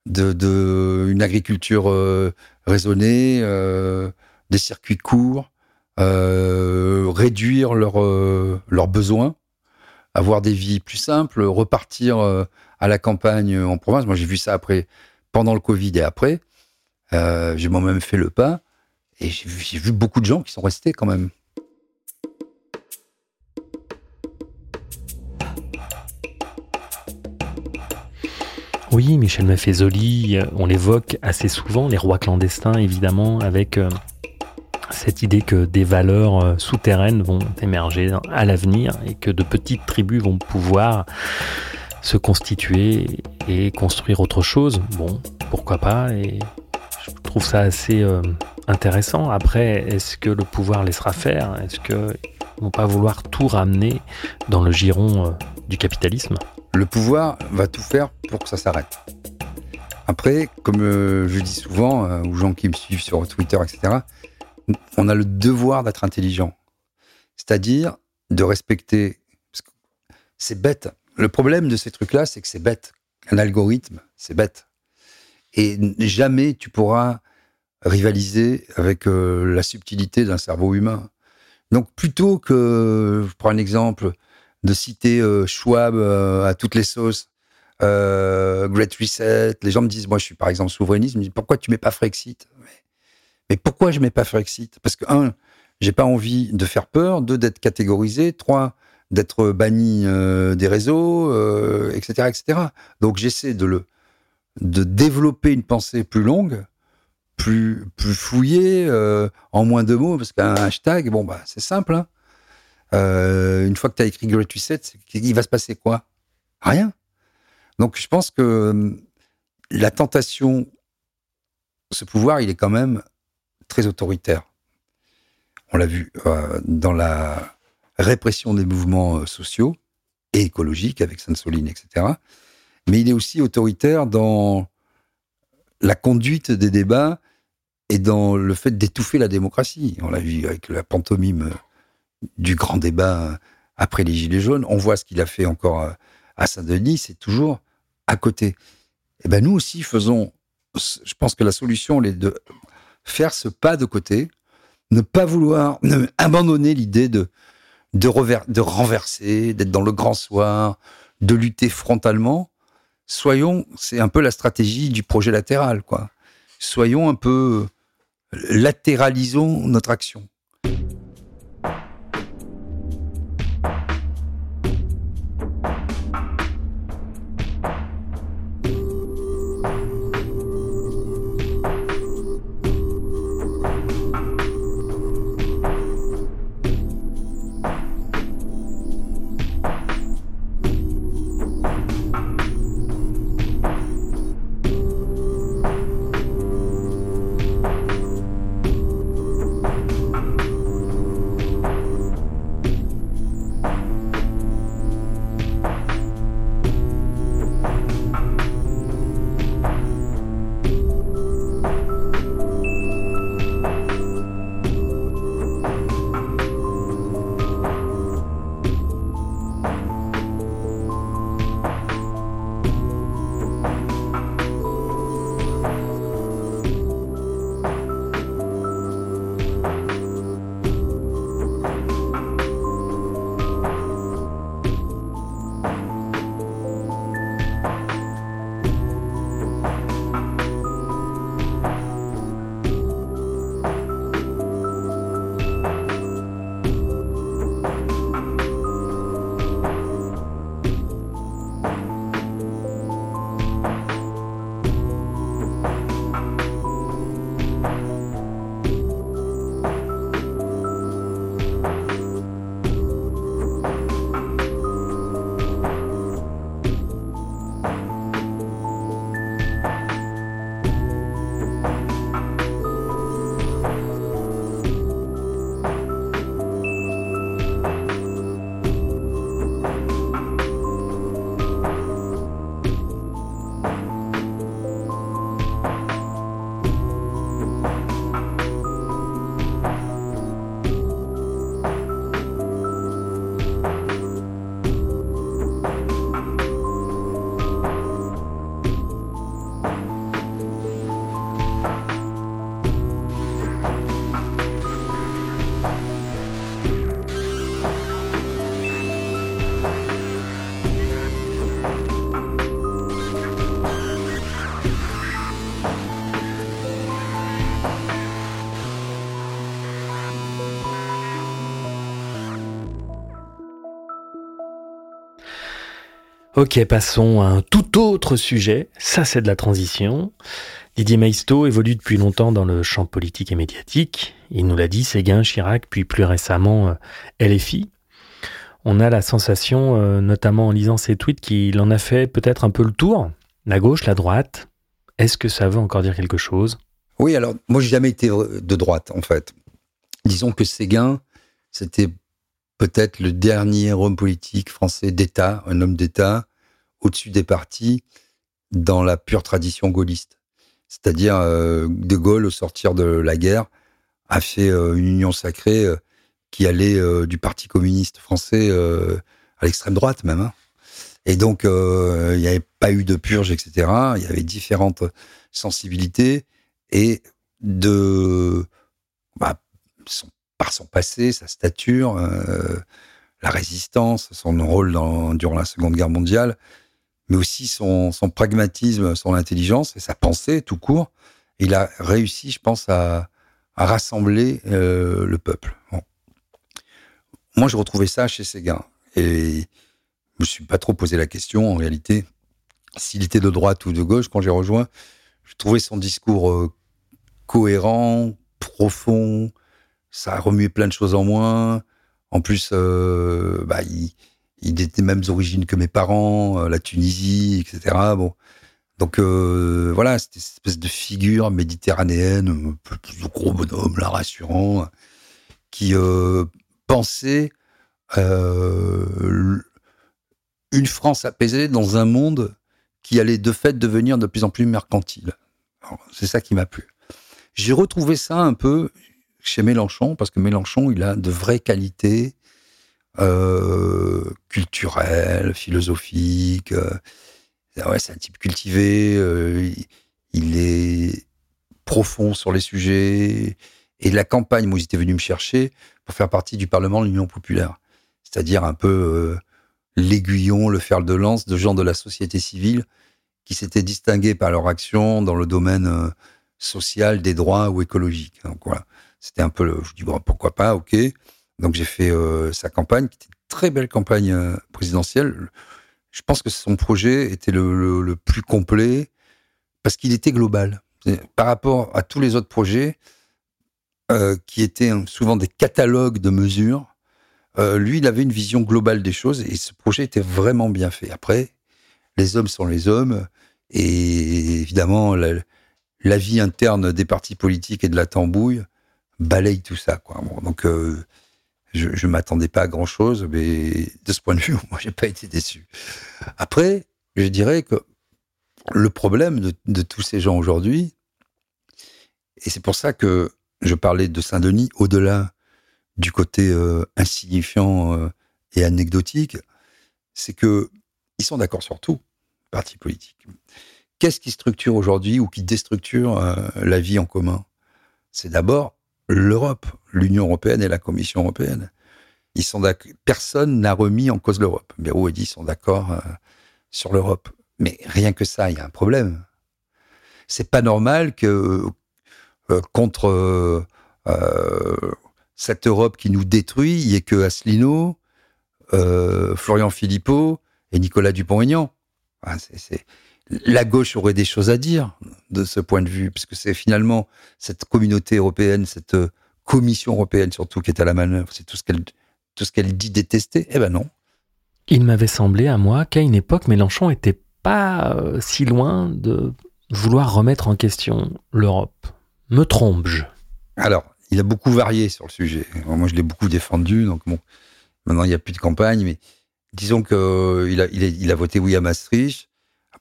de, une agriculture euh, raisonnée, euh, des circuits courts, réduire leurs besoins avoir des vies plus simples, repartir euh, à la campagne en province. Moi, j'ai vu ça après, pendant le Covid et après. Euh, j'ai moi-même fait le pas et j'ai vu, beaucoup de gens qui sont restés quand même. Oui, Michel Maffezoli, on l'évoque assez souvent, les rois clandestins évidemment, avec euh, cette idée que des valeurs euh, souterraines vont émerger à l'avenir et que de petites tribus vont pouvoir se constituer et construire autre chose. Bon, pourquoi pas Et je trouve ça assez euh, intéressant. Après, est-ce que le pouvoir laissera faire? Est-ce qu'ils vont pas vouloir tout ramener dans le giron euh, du capitalisme? Le pouvoir va tout faire pour que ça s'arrête. Après, comme je dis souvent aux gens qui me suivent sur Twitter, etc., on a le devoir d'être intelligent. C'est-à-dire de respecter. C'est bête. Le problème de ces trucs-là, c'est que c'est bête. Un algorithme, c'est bête. Et jamais tu pourras rivaliser avec euh, la subtilité d'un cerveau humain. Donc plutôt que, je prends un exemple, de citer euh, Schwab euh, à toutes les sauces, Great Reset, les gens me disent, moi je suis par exemple souverainiste, me disent pourquoi tu mets pas Frexit? Mais pourquoi je mets pas Frexit? Parce que, un, j'ai pas envie de faire peur, deux, d'être catégorisé, trois, d'être banni euh, des réseaux, etc., euh, etc. Donc j'essaie de le de développer une pensée plus longue, plus fouillée, euh, en moins de mots, parce qu'un hashtag, bon bah c'est simple. Hein. une fois que tu as écrit Great Reset, il va se passer quoi? Rien. Donc je pense que hum, la tentation, ce pouvoir, il est quand même très autoritaire. On l'a vu euh, dans la répression des mouvements euh, sociaux et écologiques avec Sainte-Soline, etc. Mais il est aussi autoritaire dans la conduite des débats et dans le fait d'étouffer la démocratie. On l'a vu avec la pantomime du grand débat après les Gilets jaunes. On voit ce qu'il a fait encore à Saint-Denis, c'est toujours à côté. Et eh ben nous aussi faisons. Je pense que la solution, les deux, faire ce pas de côté, ne pas vouloir abandonner l'idée de, de, de renverser, d'être dans le grand soir, de lutter frontalement. Soyons, c'est un peu la stratégie du projet latéral, quoi. Soyons un peu, latéralisons notre action. Ok, passons à un tout autre sujet. Ça, c'est de la transition. Didier Maisto évolue depuis longtemps dans le champ politique et médiatique. Il nous l'a dit, Séguin, Chirac, puis plus récemment euh, LFI. On a la sensation, euh, notamment en lisant ses tweets, qu'il en a fait peut-être un peu le tour. La gauche, la droite. Est-ce que ça veut encore dire quelque chose? Oui, alors moi, j'ai jamais été de droite, en fait. Disons que Séguin, c'était peut-être le dernier homme politique français d'État, un homme d'État, au-dessus des partis, dans la pure tradition gaulliste. C'est-à-dire, euh, De Gaulle, au sortir de la guerre, a fait euh, une union sacrée euh, qui allait du Parti communiste français à l'extrême droite même. Hein. Et donc, il n'y avait pas eu de purge, etc. Il y avait différentes sensibilités et de, bah, par son passé, sa stature, la résistance, son rôle durant la Seconde Guerre mondiale, mais aussi son, pragmatisme, son intelligence et sa pensée tout court. Il a réussi, je pense, à, rassembler euh, le peuple. Moi, je retrouvais ça chez Séguin. Et je me suis pas trop posé la question, en réalité, s'il était de droite ou de gauche. Quand j'ai rejoint, je trouvais son discours euh, cohérent, profond. Ça a remué plein de choses en moins. En plus, euh, bah, il, il était des mêmes origines que mes parents, euh, la Tunisie, etc. Bon. Donc euh, voilà, c'était une espèce de figure méditerranéenne, un peu gros bonhomme, là, rassurant, qui euh, pensait une France apaisée dans un monde qui allait de fait devenir de plus en plus mercantile. C'est ça qui m'a plu. J'ai retrouvé ça un peu chez Mélenchon, parce que Mélenchon, il a de vraies qualités euh, culturel, philosophique. Euh, ouais, c'est un type cultivé. Euh, il, est profond sur les sujets. Et la campagne, moi, ils étaient venus me chercher pour faire partie du Parlement de l'Union populaire. C'est-à-dire un peu l'aiguillon, le fer de lance de gens de la société civile qui s'étaient distingués par leur action dans le domaine social, des droits ou écologique. Donc voilà, c'était un peu le, je dis bon, pourquoi pas, ok. Donc j'ai fait euh, sa campagne, qui était une très belle campagne euh, présidentielle. Je pense que son projet était le, plus complet parce qu'il était global. Par rapport à tous les autres projets, euh, qui étaient souvent des catalogues de mesures, lui, il avait une vision globale des choses et ce projet était vraiment bien fait. Après, les hommes sont les hommes et évidemment, la, vie interne des partis politiques et de la tambouille balaye tout ça. Donc, je, je m'attendais pas à grand chose, mais de ce point de vue, moi, j'ai pas été déçu. Après, je dirais que le problème de, tous ces gens aujourd'hui, et c'est pour ça que je parlais de Saint-Denis au-delà du côté euh, insignifiant euh, et anecdotique, c'est que ils sont d'accord sur tout, parti politique. Qu'est-ce qui structure aujourd'hui ou qui déstructure euh, la vie en commun? C'est d'abord l'Europe, l'Union européenne et la Commission européenne. Ils sont Personne n'a remis en cause l'Europe. Bérou a dit sont d'accord euh, sur l'Europe. Mais rien que ça, il y a un problème. C'est pas normal que euh, contre euh, cette Europe qui nous détruit, il n'y ait que Asselineau, Florian Philippot et Nicolas Dupont-Aignan. La gauche aurait des choses à dire de ce point de vue, puisque c'est finalement cette communauté européenne, cette Commission européenne surtout qui est à la manœuvre, c'est tout ce qu'elle tout ce qu'elle dit détester. Eh ben non. Il m'avait semblé à moi qu'à une époque, Mélenchon était pas euh, si loin de vouloir remettre en question l'Europe. Me trompe-je? Alors, il a beaucoup varié sur le sujet. Moi, je l'ai beaucoup défendu, donc bon, maintenant il n'y a plus de campagne, mais disons qu'il euh, a, il a, voté oui à Maastricht.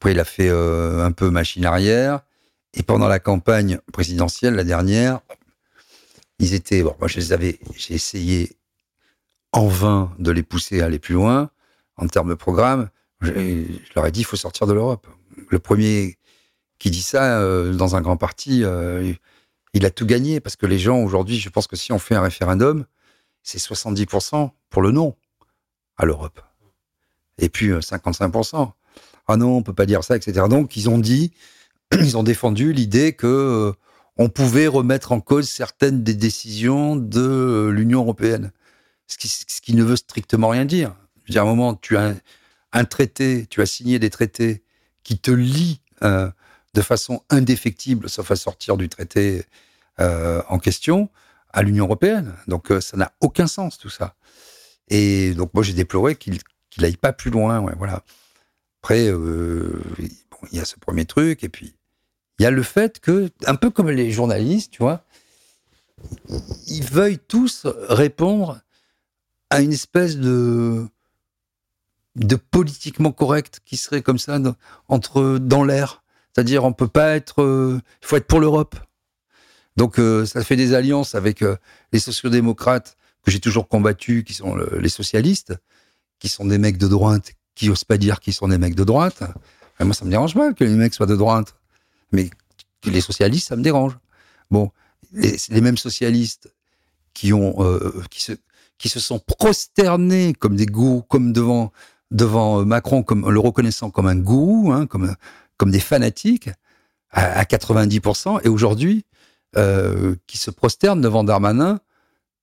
Après, il a fait euh, un peu machine arrière. Et pendant la campagne présidentielle, la dernière, ils étaient. Moi, je les avais. J'ai essayé en vain de les pousser à aller plus loin en termes de programme. Je, leur ai dit, il faut sortir de l'Europe. Le premier qui dit ça euh, dans un grand parti, euh, il a tout gagné parce que les gens aujourd'hui, je pense que si on fait un référendum, c'est 70% pour le non à l'Europe. Et puis 55%. Euh, ah non, on peut pas dire ça, etc. Donc ils ont dit, ils ont défendu l'idée que on pouvait remettre en cause certaines des décisions de l'Union européenne. Ce qui, ne veut strictement rien dire. Je veux dire, à un moment, tu as un traité, tu as signé des traités qui te lient euh, de façon indéfectible, sauf à sortir du traité euh, en question, à l'Union européenne. Donc euh, ça n'a aucun sens tout ça. Et donc moi j'ai déploré qu'il qu'il aille pas plus loin. Ouais, voilà. Après, euh, il y a ce premier truc, et puis il y a le fait que, un peu comme les journalistes, tu vois, ils veuillent tous répondre à une espèce de de politiquement correct qui serait comme ça dans, entre dans l'air. C'est-à-dire, on peut pas être, euh, il faut être pour l'Europe. Donc, euh, ça fait des alliances avec euh, les sociodémocrates que j'ai toujours combattus, qui sont le- les socialistes, qui sont des mecs de droite, qui osent pas dire qu'ils sont des mecs de droite. Moi, ça me dérange pas que les mecs soient de droite, mais les socialistes, ça me dérange. Bon, les, les mêmes socialistes qui ont, euh, qui se, qui se sont prosternés comme des gourous, comme devant devant euh, Macron, comme le reconnaissant comme un gourou, hein, comme comme des fanatiques à, à 90%, et aujourd'hui euh, qui se prosternent devant Darmanin,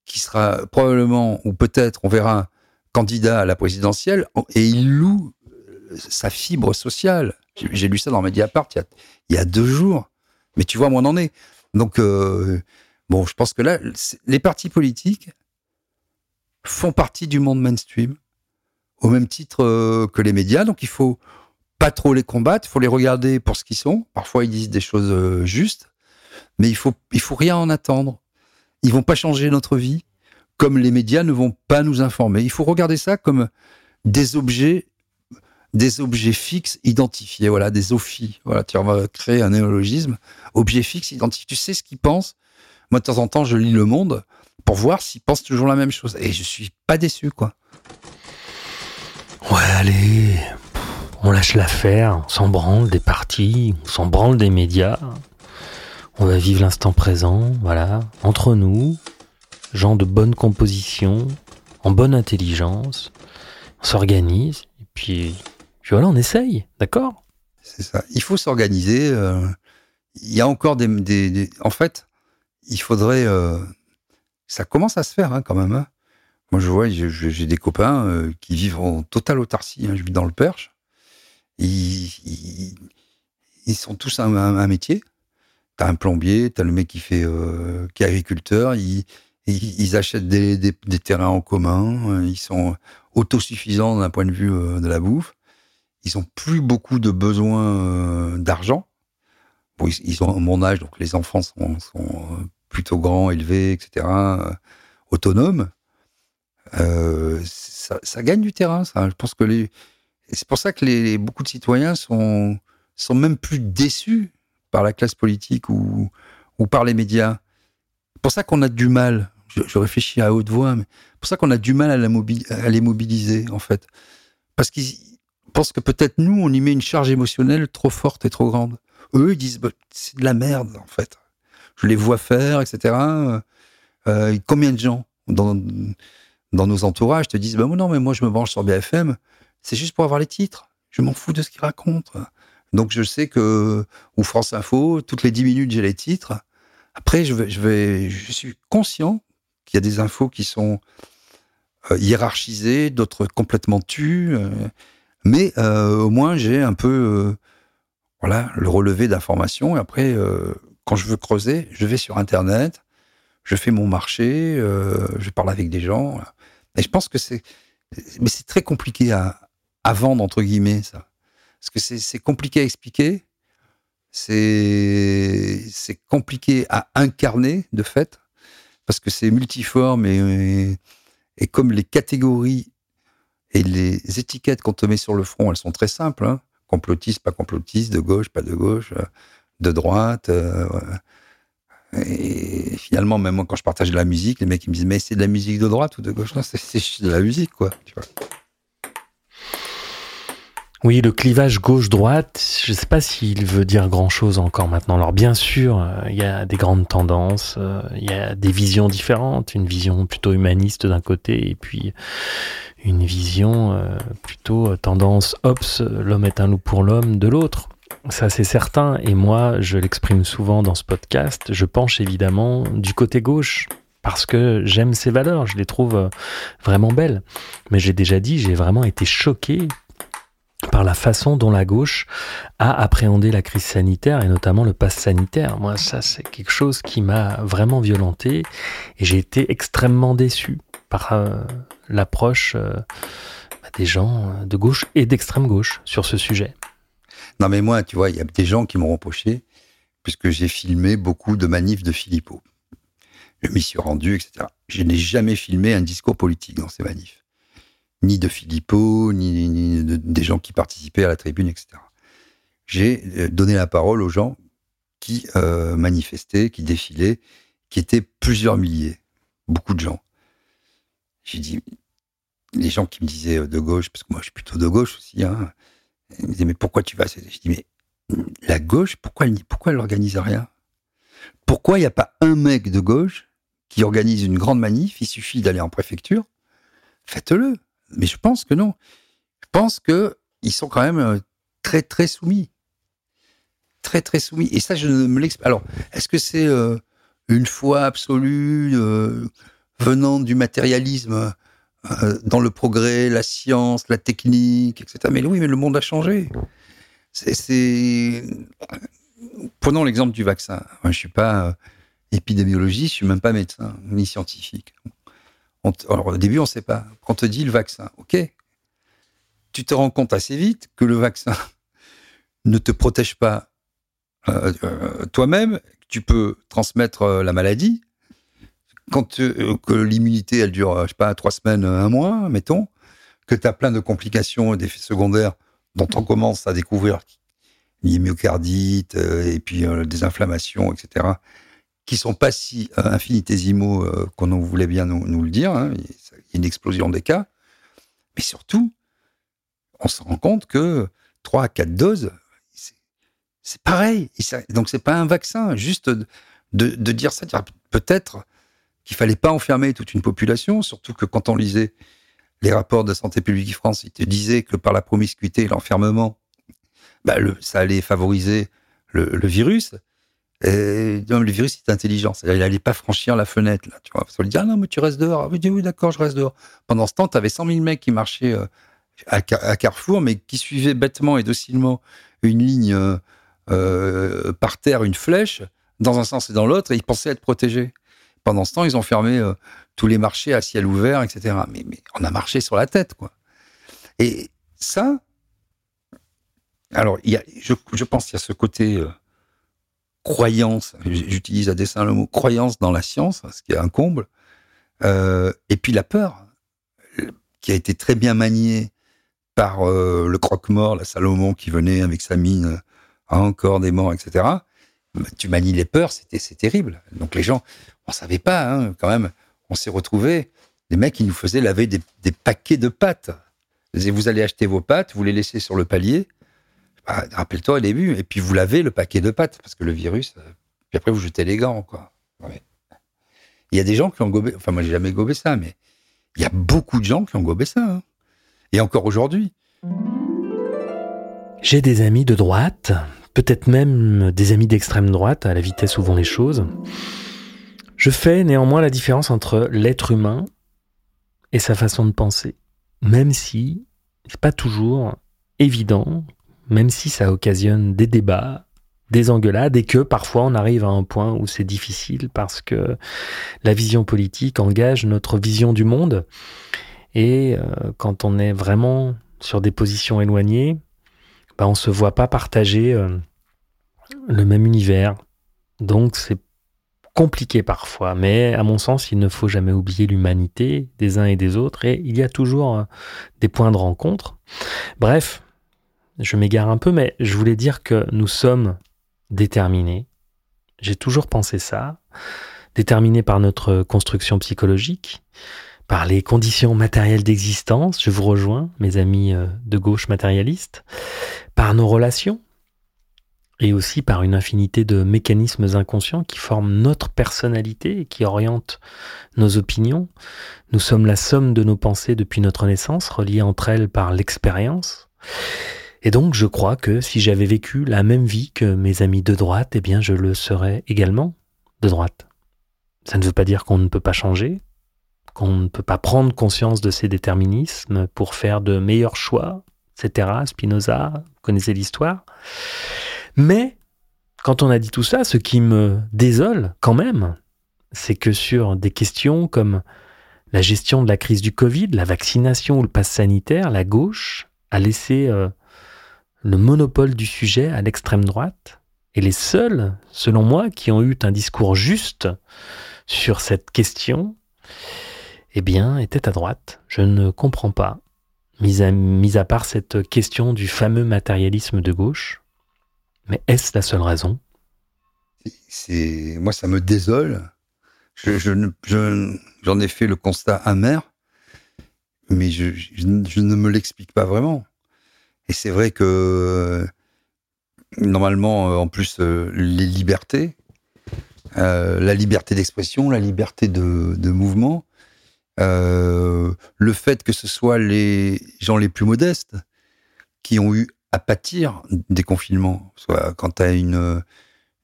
qui sera probablement ou peut-être, on verra, candidat à la présidentielle, et il loue euh, sa fibre sociale. J'ai lu ça dans Mediapart il y a, deux jours. Mais tu vois où on en est. Donc, euh, bon, je pense que là, les partis politiques font partie du monde mainstream, au même titre euh, que les médias. Donc, il faut pas trop les combattre, il faut les regarder pour ce qu'ils sont. Parfois, ils disent des choses justes, mais il faut, il faut rien en attendre. Ils vont pas changer notre vie, comme les médias ne vont pas nous informer. Il faut regarder ça comme des objets, des objets fixes identifiés. Voilà, des OFI. Voilà, tu créer un néologisme. Objets fixes identifiés. Tu sais ce qu'ils pensent? Moi, de temps en temps, je lis Le Monde pour voir s'ils pensent toujours la même chose. Et je suis pas déçu, quoi. Ouais, allez, on lâche l'affaire, on s'en branle des partis, on s'en branle des médias. On va vivre l'instant présent, voilà, entre nous, gens de bonne composition, en bonne intelligence, on s'organise, et puis, voilà, on essaye, d'accord? C'est ça. Il faut s'organiser. euh, Il y a encore des, En fait, il faudrait. euh, Ça commence à se faire hein, quand même. hein. Moi, je vois, j'ai- des copains euh, qui vivent en totale autarcie. hein. Je vis dans le Perche. Ils, ils, sont tous un, un- un métier. T'as un plombier, t'as le mec qui fait, qui est agriculteur. Ils, achètent des, terrains en commun. euh, Ils sont autosuffisants d'un point de vue euh, de la bouffe ils ont plus beaucoup de besoin euh, d'argent. Ils, ont mon âge, donc les enfants sont, plutôt grands, élevés, etc., autonomes. Ça, gagne du terrain, ça. Je pense que c'est pour ça que beaucoup de citoyens sont, même plus déçus par la classe politique ou par les médias. C'est pour ça qu'on a du mal. Je, réfléchis à haute voix, mais c'est pour ça qu'on a du mal à, la les mobiliser, en fait. Parce qu'ils pensent que peut-être nous, on y met une charge émotionnelle trop forte et trop grande. Eux, ils disent, bah, c'est de la merde, en fait. Je les vois faire, etc. Euh, combien de gens dans, dans nos entourages te disent, bah, non, mais moi, je me branche sur BFM, c'est juste pour avoir les titres. Je m'en fous de ce qu'ils racontent. Donc, je sais que, ou France Info, toutes les 10 minutes, j'ai les titres. Après, je, vais, je, vais, je suis conscient qu'il y a des infos qui sont euh, hiérarchisées, d'autres complètement tues. euh, mais euh, au moins, j'ai un peu voilà, le relevé d'informations. Et après, quand je veux creuser, je vais sur Internet, je fais mon marché, je parle avec des gens. Et je pense que c'est. Mais c'est très compliqué à, vendre, entre guillemets, ça. Parce que c'est c'est compliqué à expliquer. C'est c'est compliqué à incarner, de fait. Parce que c'est multiforme et, comme les catégories et les étiquettes qu'on te met sur le front, elles sont très simples. Hein. Complotiste, pas complotiste, de gauche, pas de gauche, euh, de droite. euh, et finalement, même moi, quand je partage de la musique, les mecs ils me disent Mais c'est de la musique de droite ou de gauche? Non, c'est- de la musique, quoi. Oui, le clivage gauche-droite, je ne sais pas s'il veut dire grand-chose encore maintenant. Alors bien sûr, euh, il y a des grandes tendances, euh, il y a des visions différentes, une vision plutôt humaniste d'un côté et puis une vision euh, plutôt tendance Hobbes, l'homme est un loup pour l'homme de l'autre. Ça c'est certain et moi je l'exprime souvent dans ce podcast, je penche évidemment du côté gauche parce que j'aime ces valeurs, je les trouve vraiment belles. Mais j'ai déjà dit, j'ai vraiment été choqué par la façon dont la gauche a appréhendé la crise sanitaire et notamment le pass sanitaire. Moi, ça, c'est quelque chose qui m'a vraiment violenté et j'ai été extrêmement déçu par euh, l'approche euh, bah, des gens de gauche et d'extrême gauche sur ce sujet. Non, mais moi, tu vois, il y a des gens qui m'ont reproché, puisque j'ai filmé beaucoup de manifs de Philippot. Je m'y suis rendu, etc. Je n'ai jamais filmé un discours politique dans ces manifs. Ni de Philippot, ni, des gens qui participaient à la tribune, etc. J'ai euh, donné la parole aux gens qui euh, manifestaient, qui défilaient, qui étaient plusieurs milliers, beaucoup de gens. J'ai dit, les gens qui me disaient euh, de gauche, parce que moi je suis plutôt de gauche aussi, hein, ils me disaient, mais pourquoi tu vas Je dis, mais la gauche, pourquoi, pourquoi elle n'organise rien? Pourquoi il n'y a pas un mec de gauche qui organise une grande manif, il suffit d'aller en préfecture, faites-le. Mais je pense que non. Je pense que ils sont quand même euh, très très soumis, très très soumis. Et ça, je ne me l'explique. Alors, est-ce que c'est euh, une foi absolue euh, venant du matérialisme dans le progrès, la science, la technique, etc. Mais oui, mais le monde a changé. C'est prenons l'exemple du vaccin. Moi, je suis pas épidémiologie, je suis même pas médecin ni scientifique. Alors au début, on ne sait pas. Quand on te dit le vaccin, ok, tu te rends compte assez vite que le vaccin ne te protège pas euh, euh, toi-même, tu peux transmettre euh, la maladie. Quand que l'immunité, elle dure, je sais pas, trois semaines, un mois, mettons, que tu as plein de complications et d'effets secondaires dont on commence à découvrir l'hymiocardite et puis des inflammations, etc qui sont pas si euh, infinitésimaux euh, qu'on voulait bien nous, le dire. Hein. Il y a une explosion des cas. Mais surtout, on se rend compte que 3 à 4 doses, c'est pareil. Donc, c'est pas un vaccin. Juste de, dire ça, peut-être qu'il fallait pas enfermer toute une population, surtout que quand on lisait les rapports de Santé publique France, ils te disaient que par la promiscuité et l'enfermement, bah, ça allait favoriser le virus. Et, le virus est intelligent. Il n'allait pas franchir la fenêtre, là, tu vois. On lui dit, ah non, mais tu restes dehors. Ah, oui, oui, d'accord, je reste dehors. Pendant ce temps, tu avais 100 000 mecs qui marchaient euh, à, Carrefour, mais qui suivaient bêtement et docilement une ligne euh, euh, par terre, une flèche, dans un sens et dans l'autre, et ils pensaient être protégés. Pendant ce temps, ils ont fermé tous les marchés à ciel ouvert, etc. Mais, on a marché sur la tête, quoi. Et ça, alors, y a, je, je pense qu'il y a ce côté croyance, j'utilise à dessein le mot croyance dans la science, ce qui est un comble, euh, et puis la peur, qui a été très bien maniée par euh, le croque-mort, la Salomon qui venait avec sa mine euh, encore des morts, etc. Tu manies les peurs, c'était c'est terrible. Donc les gens, on savait pas hein, quand même. On s'est retrouvés, les mecs qui nous faisaient laver des, des paquets de pâtes. Vous allez acheter vos pâtes, vous les laissez sur le palier, ah, rappelle-toi au début, et puis vous lavez le paquet de pâtes, parce que le virus, euh, puis après vous jetez les gants, quoi. Il y a des gens qui ont gobé, enfin moi j'ai jamais gobé ça, mais il y a beaucoup de gens qui ont gobé ça. Hein. Et encore aujourd'hui. J'ai des amis de droite, peut-être même des amis d'extrême droite, à la vitesse où vont les choses. Je fais néanmoins la différence entre l'être humain et sa façon de penser, même si c'est pas toujours évident même si ça occasionne des débats, des engueulades, et que parfois on arrive à un point où c'est difficile parce que la vision politique engage notre vision du monde. Et euh, quand on est vraiment sur des positions éloignées, bah, on ne se voit pas partager euh, le même univers. Donc c'est compliqué parfois, mais à mon sens, il ne faut jamais oublier l'humanité des uns et des autres, et il y a toujours euh, des points de rencontre. Bref, je m'égare un peu, mais je voulais dire que nous sommes déterminés. J'ai toujours pensé ça. Déterminés par notre construction psychologique, par les conditions matérielles d'existence, je vous rejoins, mes amis euh, de gauche matérialistes, par nos relations, et aussi par une infinité de mécanismes inconscients qui forment notre personnalité et qui orientent nos opinions. Nous sommes la somme de nos pensées depuis notre naissance, reliées entre elles par l'expérience. Et donc je crois que si j'avais vécu la même vie que mes amis de droite, eh bien je le serais également de droite. Ça ne veut pas dire qu'on ne peut pas changer, qu'on ne peut pas prendre conscience de ces déterminismes pour faire de meilleurs choix. etc. Spinoza, vous connaissez l'histoire. Mais quand on a dit tout ça, ce qui me désole quand même, c'est que sur des questions comme la gestion de la crise du Covid, la vaccination ou le pass sanitaire, la gauche a laissé euh, le monopole du sujet à l'extrême droite. Et les seuls, selon moi, qui ont eu un discours juste sur cette question, eh bien, étaient à droite. Je ne comprends pas. Mis à, mis à part cette question du fameux matérialisme de gauche. Mais est-ce la seule raison? C'est Moi, ça me désole. J'en je, ai fait le constat amer, mais je ne me l'explique pas vraiment. Et c'est vrai que normalement, euh, en plus, euh, les libertés, euh, la liberté d'expression, la liberté de, mouvement, le fait que ce soit les gens les plus modestes qui ont eu à pâtir des confinements. Soit quand tu as une,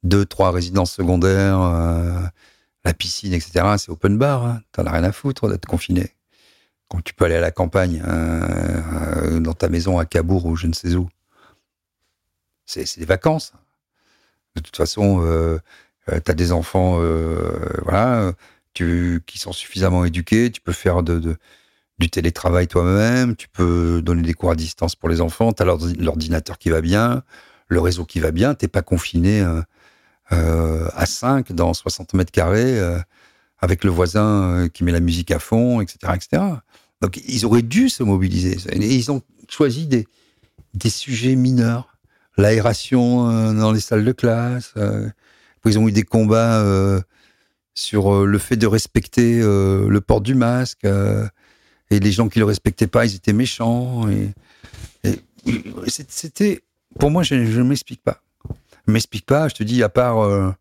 deux, trois résidences secondaires, la piscine, etc., c'est open bar. Hein. T'en as rien à foutre d'être confiné. Quand tu peux aller à la campagne, euh, dans ta maison à Cabourg ou je ne sais où. C'est des vacances. De toute façon, euh, euh tu as des enfants voilà, qui sont suffisamment éduqués, tu peux faire du télétravail toi-même, tu peux donner des cours à distance pour les enfants, tu as l'ordinateur qui va bien, le réseau qui va bien, t'es pas confiné à 5 dans 60 mètres carrés avec le voisin qui met la musique à fond, etc., etc. Donc ils auraient dû se mobiliser. Et ils ont choisi des, des sujets mineurs. L'aération dans les salles de classe. ils ont eu des combats sur le fait de respecter le port du masque. et les gens qui le respectaient pas, ils étaient méchants. Et, c'était, pour moi, je ne m'explique pas m'explique pas. Je te dis, à part euh,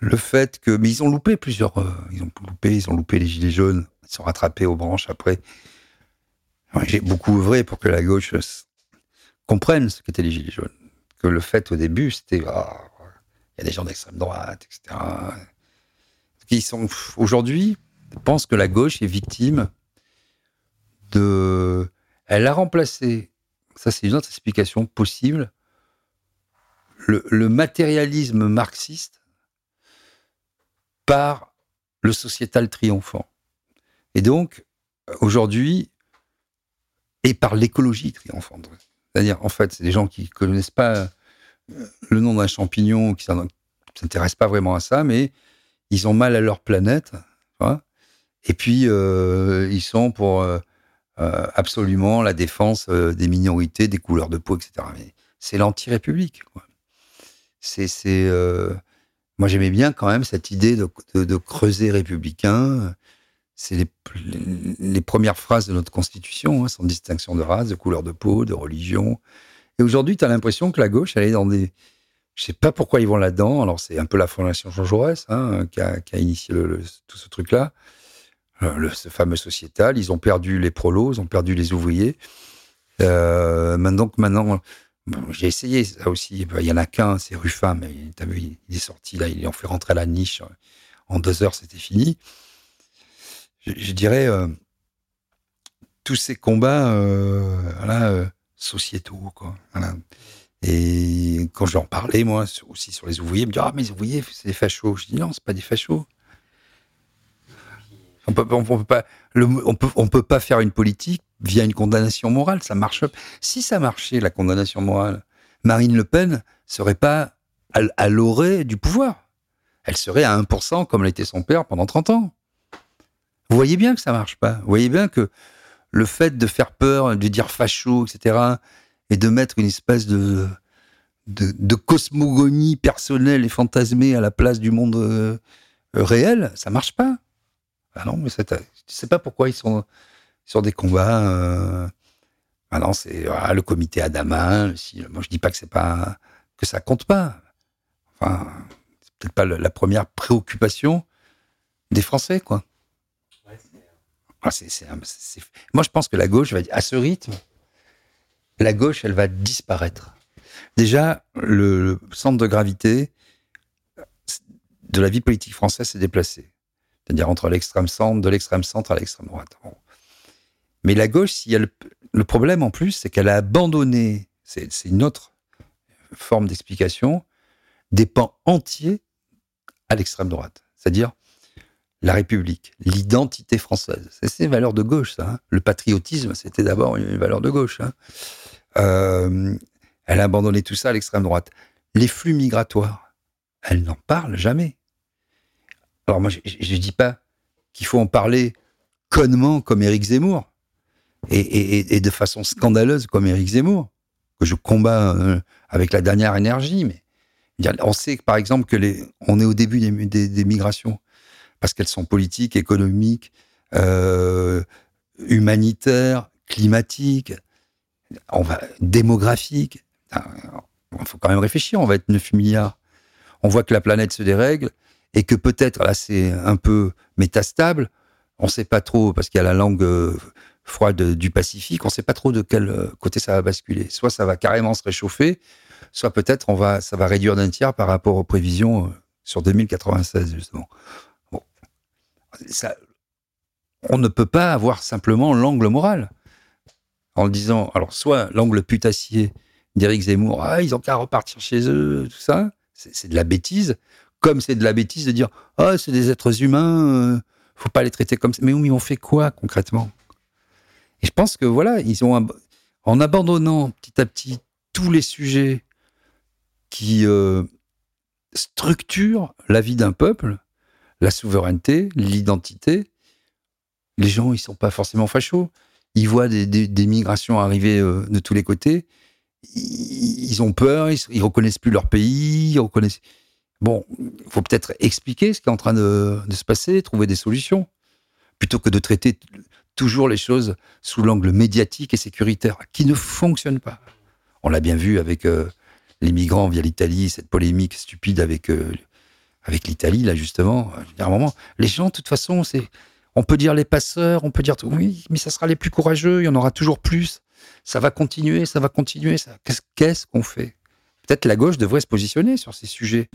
le fait que, mais ils ont loupé plusieurs, euh, ils ont loupé, ils ont loupé les gilets jaunes, ils sont rattrapés aux branches après. J'ai beaucoup œuvré pour que la gauche comprenne ce qu'étaient les gilets jaunes. Que le fait au début, c'était, ah, il y a des gens d'extrême droite, etc. Qui sont aujourd'hui pensent que la gauche est victime de, elle a remplacé. Ça, c'est une autre explication possible le, matérialisme marxiste par le sociétal triomphant. Et donc, aujourd'hui, et par l'écologie triomphante. C'est-à-dire, en fait, c'est des gens qui ne connaissent pas euh, le nom d'un champignon, qui ne s'intéressent pas vraiment à ça, mais ils ont mal à leur planète. et puis, euh, ils sont pour euh, absolument la défense des minorités, des couleurs de peau, etc. C'est l'anti-république. C'est, moi j'aimais bien quand même cette idée de, creuser républicain. C'est les, premières phrases de notre constitution, hein, sans distinction de race, de couleur de peau, de religion. Et aujourd'hui, tu as l'impression que la gauche, elle est dans des, je sais pas pourquoi ils vont là-dedans. Alors c'est un peu la fondation Jean Jaurès hein, qui, a, initié tout ce truc-là, euh, ce fameux sociétal. Ils ont perdu les prolos, ils ont perdu les ouvriers. Euh, maintenant, maintenant, j'ai essayé ça aussi. Il y en a qu'un, c'est Ruffin, mais as vu, il est sorti là, ils ont fait rentrer à la niche. En deux heures, c'était fini. Je, dirais euh, tous ces combats, euh, euh, sociétaux, quoi. Et quand j'en parlais, moi, aussi sur les ouvriers, ils me disaient Ah, mais les ouvriers, c'est des fachos. Je dis Non, c'est pas des fachos. On peut, on peut pas faire une politique via une condamnation morale. Ça marche. Si ça marchait, la condamnation morale, Marine Le Pen serait pas à, l'orée du pouvoir. Elle serait à 1% comme l'était son père pendant 30 ans. Vous voyez bien que ça marche pas. Vous voyez bien que le fait de faire peur, de dire facho, etc., et de mettre une espèce de, cosmogonie personnelle et fantasmée à la place du monde euh, réel, ça marche pas. Ah non, mais sais pas pourquoi ils sont sur des combats. Euh, maintenant, c'est le comité Adama. moi, je dis pas que c'est pas que ça compte pas. Enfin, c'est peut-être pas la première préoccupation des Français, quoi. Ah, moi, je pense que la gauche va à ce rythme, la gauche, elle va disparaître. Déjà, le centre de gravité de la vie politique française s'est déplacé c'est-à-dire entre l'extrême centre, de l'extrême centre à l'extrême droite. Mais la gauche, le, problème en plus, c'est qu'elle a abandonné, c'est une autre forme d'explication, des pans entiers à l'extrême droite. C'est-à-dire la République, l'identité française. C'est ces valeurs de gauche, ça. hein. Le patriotisme, c'était d'abord une valeur de gauche. hein. Euh, elle a abandonné tout ça à l'extrême droite. Les flux migratoires, elle n'en parle jamais. Alors moi, je ne dis pas qu'il faut en parler connement comme Éric Zemmour et, de façon scandaleuse comme Éric Zemmour, que je combats euh, avec la dernière énergie. Mais on sait, par exemple, que les, on est au début des, migrations parce qu'elles sont politiques, économiques, euh, humanitaires, climatiques, démographiques. Il faut quand même réfléchir, on va être 9 milliards. On voit que la planète se dérègle et que peut-être, là c'est un peu métastable, on ne sait pas trop, parce qu'il y a la langue euh, froide du Pacifique, on ne sait pas trop de quel euh, côté ça va basculer. Soit ça va carrément se réchauffer, soit peut-être on va, ça va réduire d'un tiers par rapport aux prévisions euh, sur 2096, justement. Bon. Ça, on ne peut pas avoir simplement l'angle moral. En disant, alors, soit l'angle putassier d'Éric Zemmour, ah, ils ont qu'à repartir chez eux, tout ça, c'est de la bêtise, comme c'est de la bêtise de dire, ah, c'est des êtres humains, euh, faut pas les traiter comme ça. Mais oui, mais on fait quoi concrètement? Et je pense que voilà, ils ont, en abandonnant petit à petit tous les sujets qui euh, structurent la vie d'un peuple, la souveraineté, l'identité, les gens, ils sont pas forcément fachos. Ils voient des, migrations arriver euh, de tous les côtés. Ils, ont peur, ils, ils reconnaissent plus leur pays. Bon, il faut peut-être expliquer ce qui est en train de, se passer, trouver des solutions, plutôt que de traiter toujours les choses sous l'angle médiatique et sécuritaire, qui ne fonctionne pas. On l'a bien vu avec euh, les migrants via l'Italie, cette polémique stupide avec, euh, avec l'Italie, là, justement. À un moment, les gens, de toute façon, c'est. On peut dire les passeurs, on peut dire tout. Oui, mais ça sera les plus courageux, il y en aura toujours plus. Ça va continuer, ça va continuer. Ça... Qu'est-ce qu'on fait? Peut-être la gauche devrait se positionner sur ces sujets.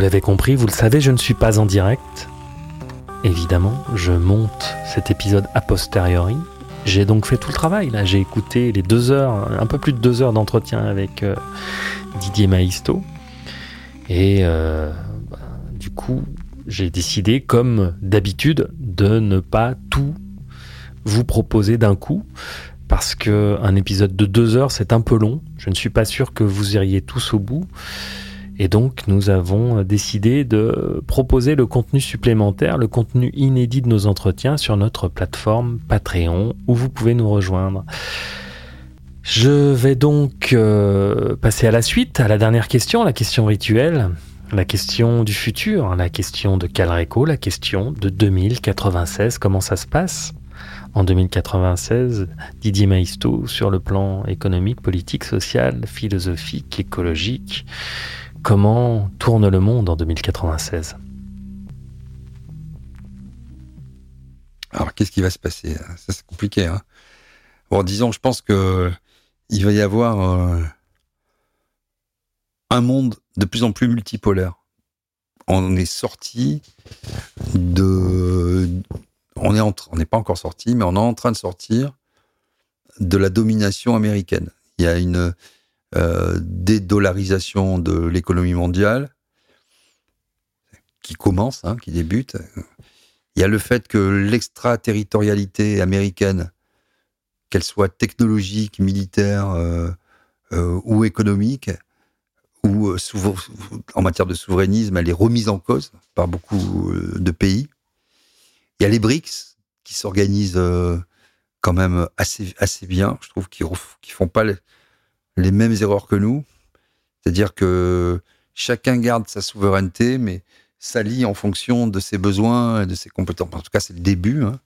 Vous l'avez compris, vous le savez, je ne suis pas en direct. Évidemment, je monte cet épisode a posteriori. J'ai donc fait tout le travail. Là, j'ai écouté les deux heures, un peu plus de deux heures d'entretien avec euh, Didier Maisto. Et euh, bah, du coup, j'ai décidé, comme d'habitude, de ne pas tout vous proposer d'un coup. Parce que un épisode de deux heures, c'est un peu long. Je ne suis pas sûr que vous iriez tous au bout. Et donc, nous avons décidé de proposer le contenu supplémentaire, le contenu inédit de nos entretiens sur notre plateforme Patreon, où vous pouvez nous rejoindre. Je vais donc euh, passer à la suite, à la dernière question, la question rituelle, la question du futur, la question de Calreco, la question de 2096. Comment ça se passe en 2096 Didier Maisto sur le plan économique, politique, social, philosophique, écologique Comment tourne le monde en 2096 Alors, qu'est-ce qui va se passer? Ça, c'est compliqué. Hein bon, disons, je pense que il va y avoir euh, un monde de plus en plus multipolaire. On est sorti de. On est en tra- on n'est pas encore sorti, mais on est en train de sortir de la domination américaine. Il y a une euh, dédollarisation de l'économie mondiale qui commence, hein, qui débute. Il y a le fait que l'extraterritorialité américaine, qu'elle soit technologique, militaire euh, euh, ou économique, ou en matière de souverainisme, elle est remise en cause par beaucoup de pays. Il y a les BRICS qui s'organisent quand même assez, bien, je trouve, qui ne font pas les mêmes erreurs que nous. C'est-à-dire que chacun garde sa souveraineté, mais s'allie en fonction de ses besoins et de ses compétences. En tout cas, c'est le début. hein.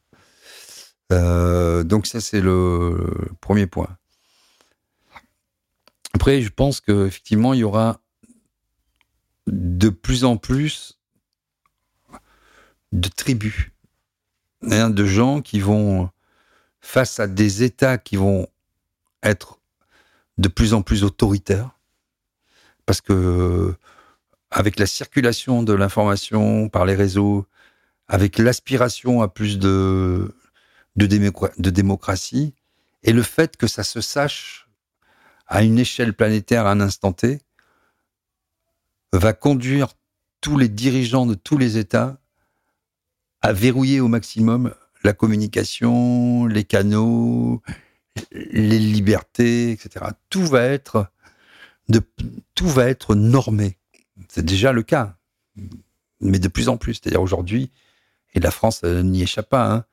Euh, donc ça, c'est le premier point. Après, je pense qu'effectivement, il y aura de plus en plus de tribus hein, de gens qui vont, face à des États qui vont être de plus en plus autoritaires, parce que avec la circulation de l'information par les réseaux, avec l'aspiration à plus de, de, de démocratie, et le fait que ça se sache à une échelle planétaire à un instant T, va conduire tous les dirigeants de tous les États à verrouiller au maximum la communication, les canaux, les libertés, etc. Tout va être tout va être normé. C'est déjà le cas, mais de plus en plus. C'est-à-dire aujourd'hui, et la France n'y échappe pas. Hein.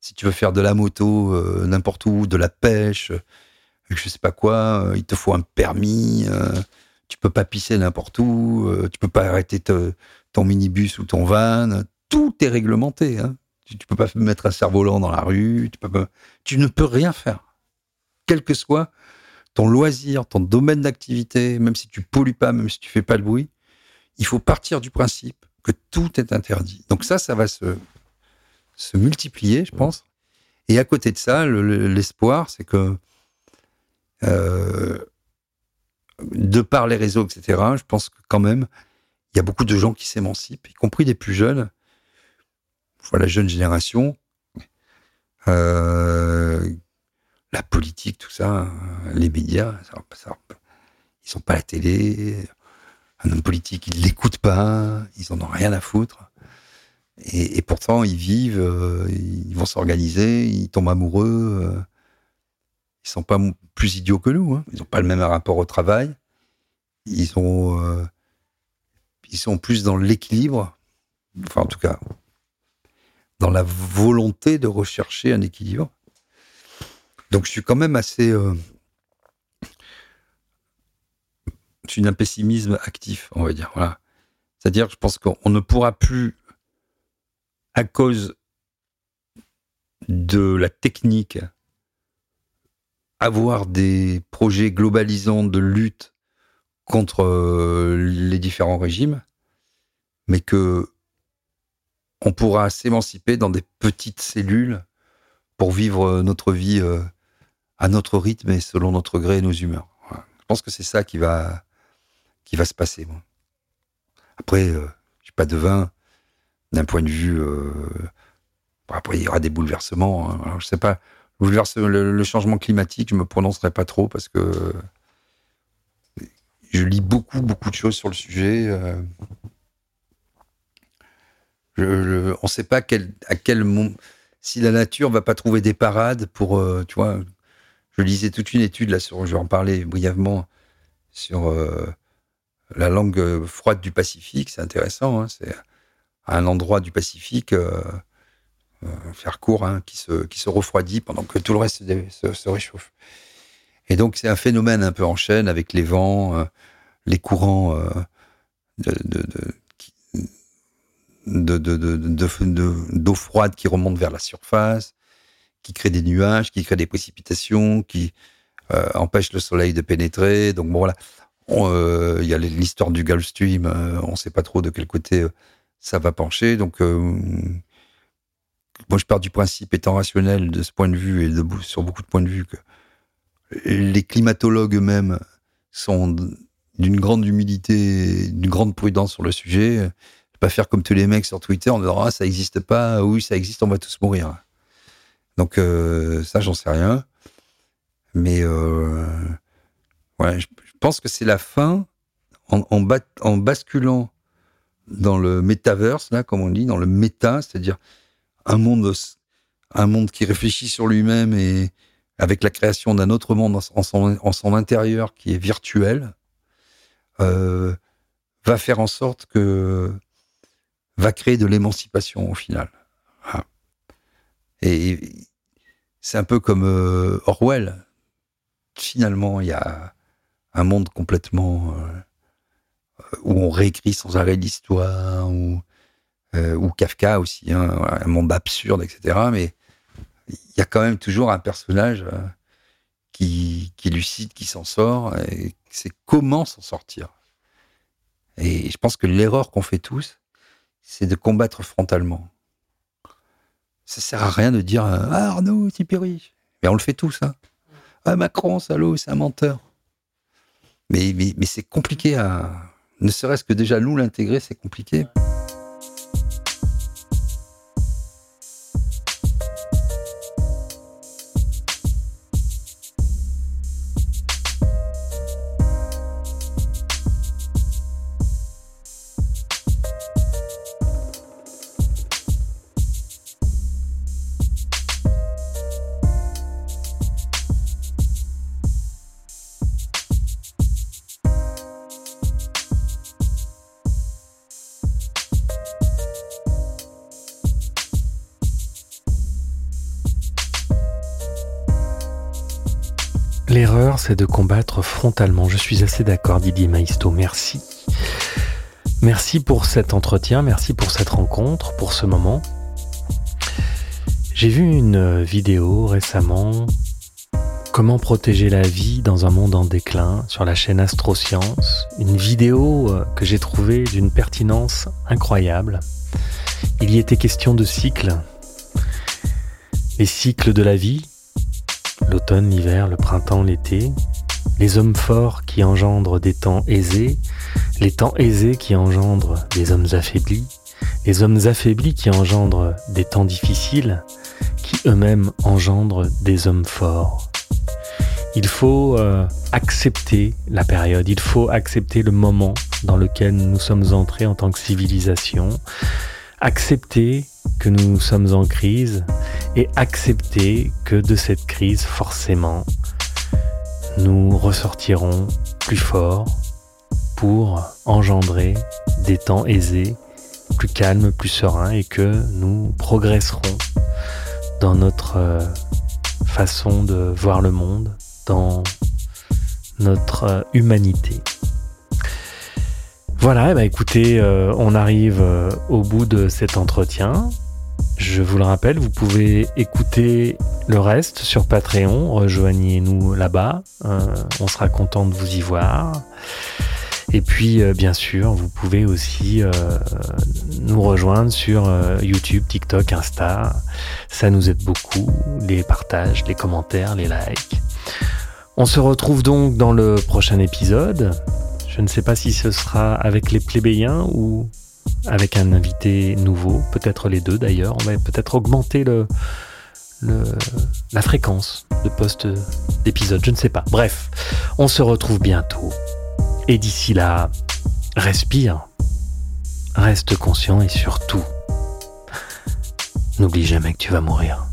Si tu veux faire de la moto euh, n'importe où, de la pêche, je sais pas quoi, euh, il te faut un permis. Euh, tu peux pas pisser n'importe où. Euh, tu peux pas arrêter ton minibus ou ton van. Tout est réglementé. Hein. Tu, tu, peux pas mettre un cerf-volant dans la rue. Tu, tu ne peux rien faire, quel que soit ton loisir, ton domaine d'activité, même si tu pollues pas, même si tu fais pas de bruit. Il faut partir du principe que tout est interdit. Donc ça, ça va se, se multiplier, je pense. Et à côté de ça, l'espoir, c'est que euh, de par les réseaux, etc., je pense que quand même, il y a beaucoup de gens qui s'émancipent, y compris des plus jeunes. Voilà, la jeune génération. Euh, la politique, tout ça, les médias, ça, ils sont pas à la télé. Un homme politique, ils l'écoutent pas, ils en ont rien à foutre. Et, pourtant, ils vivent, euh, ils vont s'organiser, ils tombent amoureux. Euh, ils sont pas plus idiots que nous. Hein. Ils n'ont pas le même rapport au travail. Ils euh, ils sont plus dans l'équilibre. Enfin, en tout cas, dans la volonté de rechercher un équilibre. Donc, je suis quand même assez. Euh, je suis d'un pessimisme actif, on va dire. Voilà. C'est-à-dire, je pense qu'on ne pourra plus, à cause de la technique avoir des projets globalisants de lutte contre euh, les différents régimes, mais que on pourra s'émanciper dans des petites cellules pour vivre notre vie euh, à notre rythme et selon notre gré et nos humeurs. Je pense que c'est ça qui va, qui va se passer. Après, euh, je suis pas devin d'un point de vue. après, il y aura des bouleversements. Hein. Alors, je sais pas le, le, changement climatique, je me prononcerai pas trop parce que je lis beaucoup, beaucoup de choses sur le sujet. Euh. on ne sait pas à quel moment, si la nature va pas trouver des parades pour, euh, tu vois. Je lisais toute une étude là sur, je vais en parler brièvement sur euh, la langue froide du Pacifique. C'est intéressant. Hein, c'est un endroit du Pacifique euh, faire court, hein, qui, se, qui se refroidit pendant que tout le reste se, réchauffe. Et donc c'est un phénomène un peu en chaîne avec les vents, euh, les courants euh, de, d'eau froide qui remonte vers la surface, qui crée des nuages, qui crée des précipitations, qui euh, empêche le soleil de pénétrer. Donc bon voilà, il y a l'histoire du Gulf Stream, on ne sait pas trop de quel côté ça va pencher. Donc moi, je pars du principe, étant rationnel de ce point de vue et de, sur beaucoup de points de vue, que les climatologues eux-mêmes sont d'une grande humilité, d'une grande prudence sur le sujet. Pas faire comme tous les mecs sur Twitter en disant ah ça n'existe pas, oui ça existe, on va tous mourir. Donc euh, ça j'en sais rien, mais euh, je, pense que c'est la fin en, basculant dans le metaverse là, comme on dit, dans le méta, c'est-à-dire un monde, un monde qui réfléchit sur lui-même et avec la création d'un autre monde en son, intérieur qui est virtuel, euh, va faire en sorte que va créer de l'émancipation au final. Et c'est un peu comme euh, Orwell. Finalement, il y a un monde complètement euh, où on réécrit sans arrêt l'histoire, où euh, ou Kafka aussi, hein, un monde absurde, etc. Mais il y a quand même toujours un personnage qui, lucide, qui s'en sort, et c'est comment s'en sortir. Et je pense que l'erreur qu'on fait tous, c'est de combattre frontalement. Ça sert à rien de dire ah, Arnaud, Tipiri. Mais on le fait tous, hein. Ah, Macron, salaud, c'est un menteur. Mais, mais, mais c'est compliqué à. Ne serait-ce que déjà nous l'intégrer, c'est compliqué. L'erreur, c'est de combattre frontalement. Je suis assez d'accord, Didier Maisto. Merci. Merci pour cet entretien, merci pour cette rencontre, pour ce moment. J'ai vu une vidéo récemment Comment protéger la vie dans un monde en déclin sur la chaîne Astroscience. Une vidéo euh, que j'ai trouvée d'une pertinence incroyable. Il y était question de cycles. Les cycles de la vie, l'automne, l'hiver, le printemps, l'été, les hommes forts qui engendrent des temps aisés, les temps aisés qui engendrent des hommes affaiblis, les hommes affaiblis qui engendrent des temps difficiles, qui eux-mêmes engendrent des hommes forts. Il faut euh, accepter la période, il faut accepter le moment dans lequel nous sommes entrés en tant que civilisation, accepter que nous sommes en crise et accepter que de cette crise, forcément, nous ressortirons plus forts pour engendrer des temps aisés, plus calmes, plus sereins et que nous progresserons dans notre euh, façon de voir le monde, dans notre euh, humanité. Voilà, bah écoutez, euh, on arrive au bout de cet entretien. Je vous le rappelle, vous pouvez écouter le reste sur Patreon. Rejoignez-nous là-bas. Euh, on sera content de vous y voir. Et puis, euh, bien sûr, vous pouvez aussi euh, nous rejoindre sur YouTube, TikTok, Insta. Ça nous aide beaucoup. Les partages, les commentaires, les likes. On se retrouve donc dans le prochain épisode. Je ne sais pas si ce sera avec les plébéiens ou avec un invité nouveau, peut-être les deux d'ailleurs. On va peut-être augmenter la fréquence de poste d'épisode, je ne sais pas. Bref, on se retrouve bientôt. Et d'ici là, respire, reste conscient et surtout, n'oublie jamais que tu vas mourir.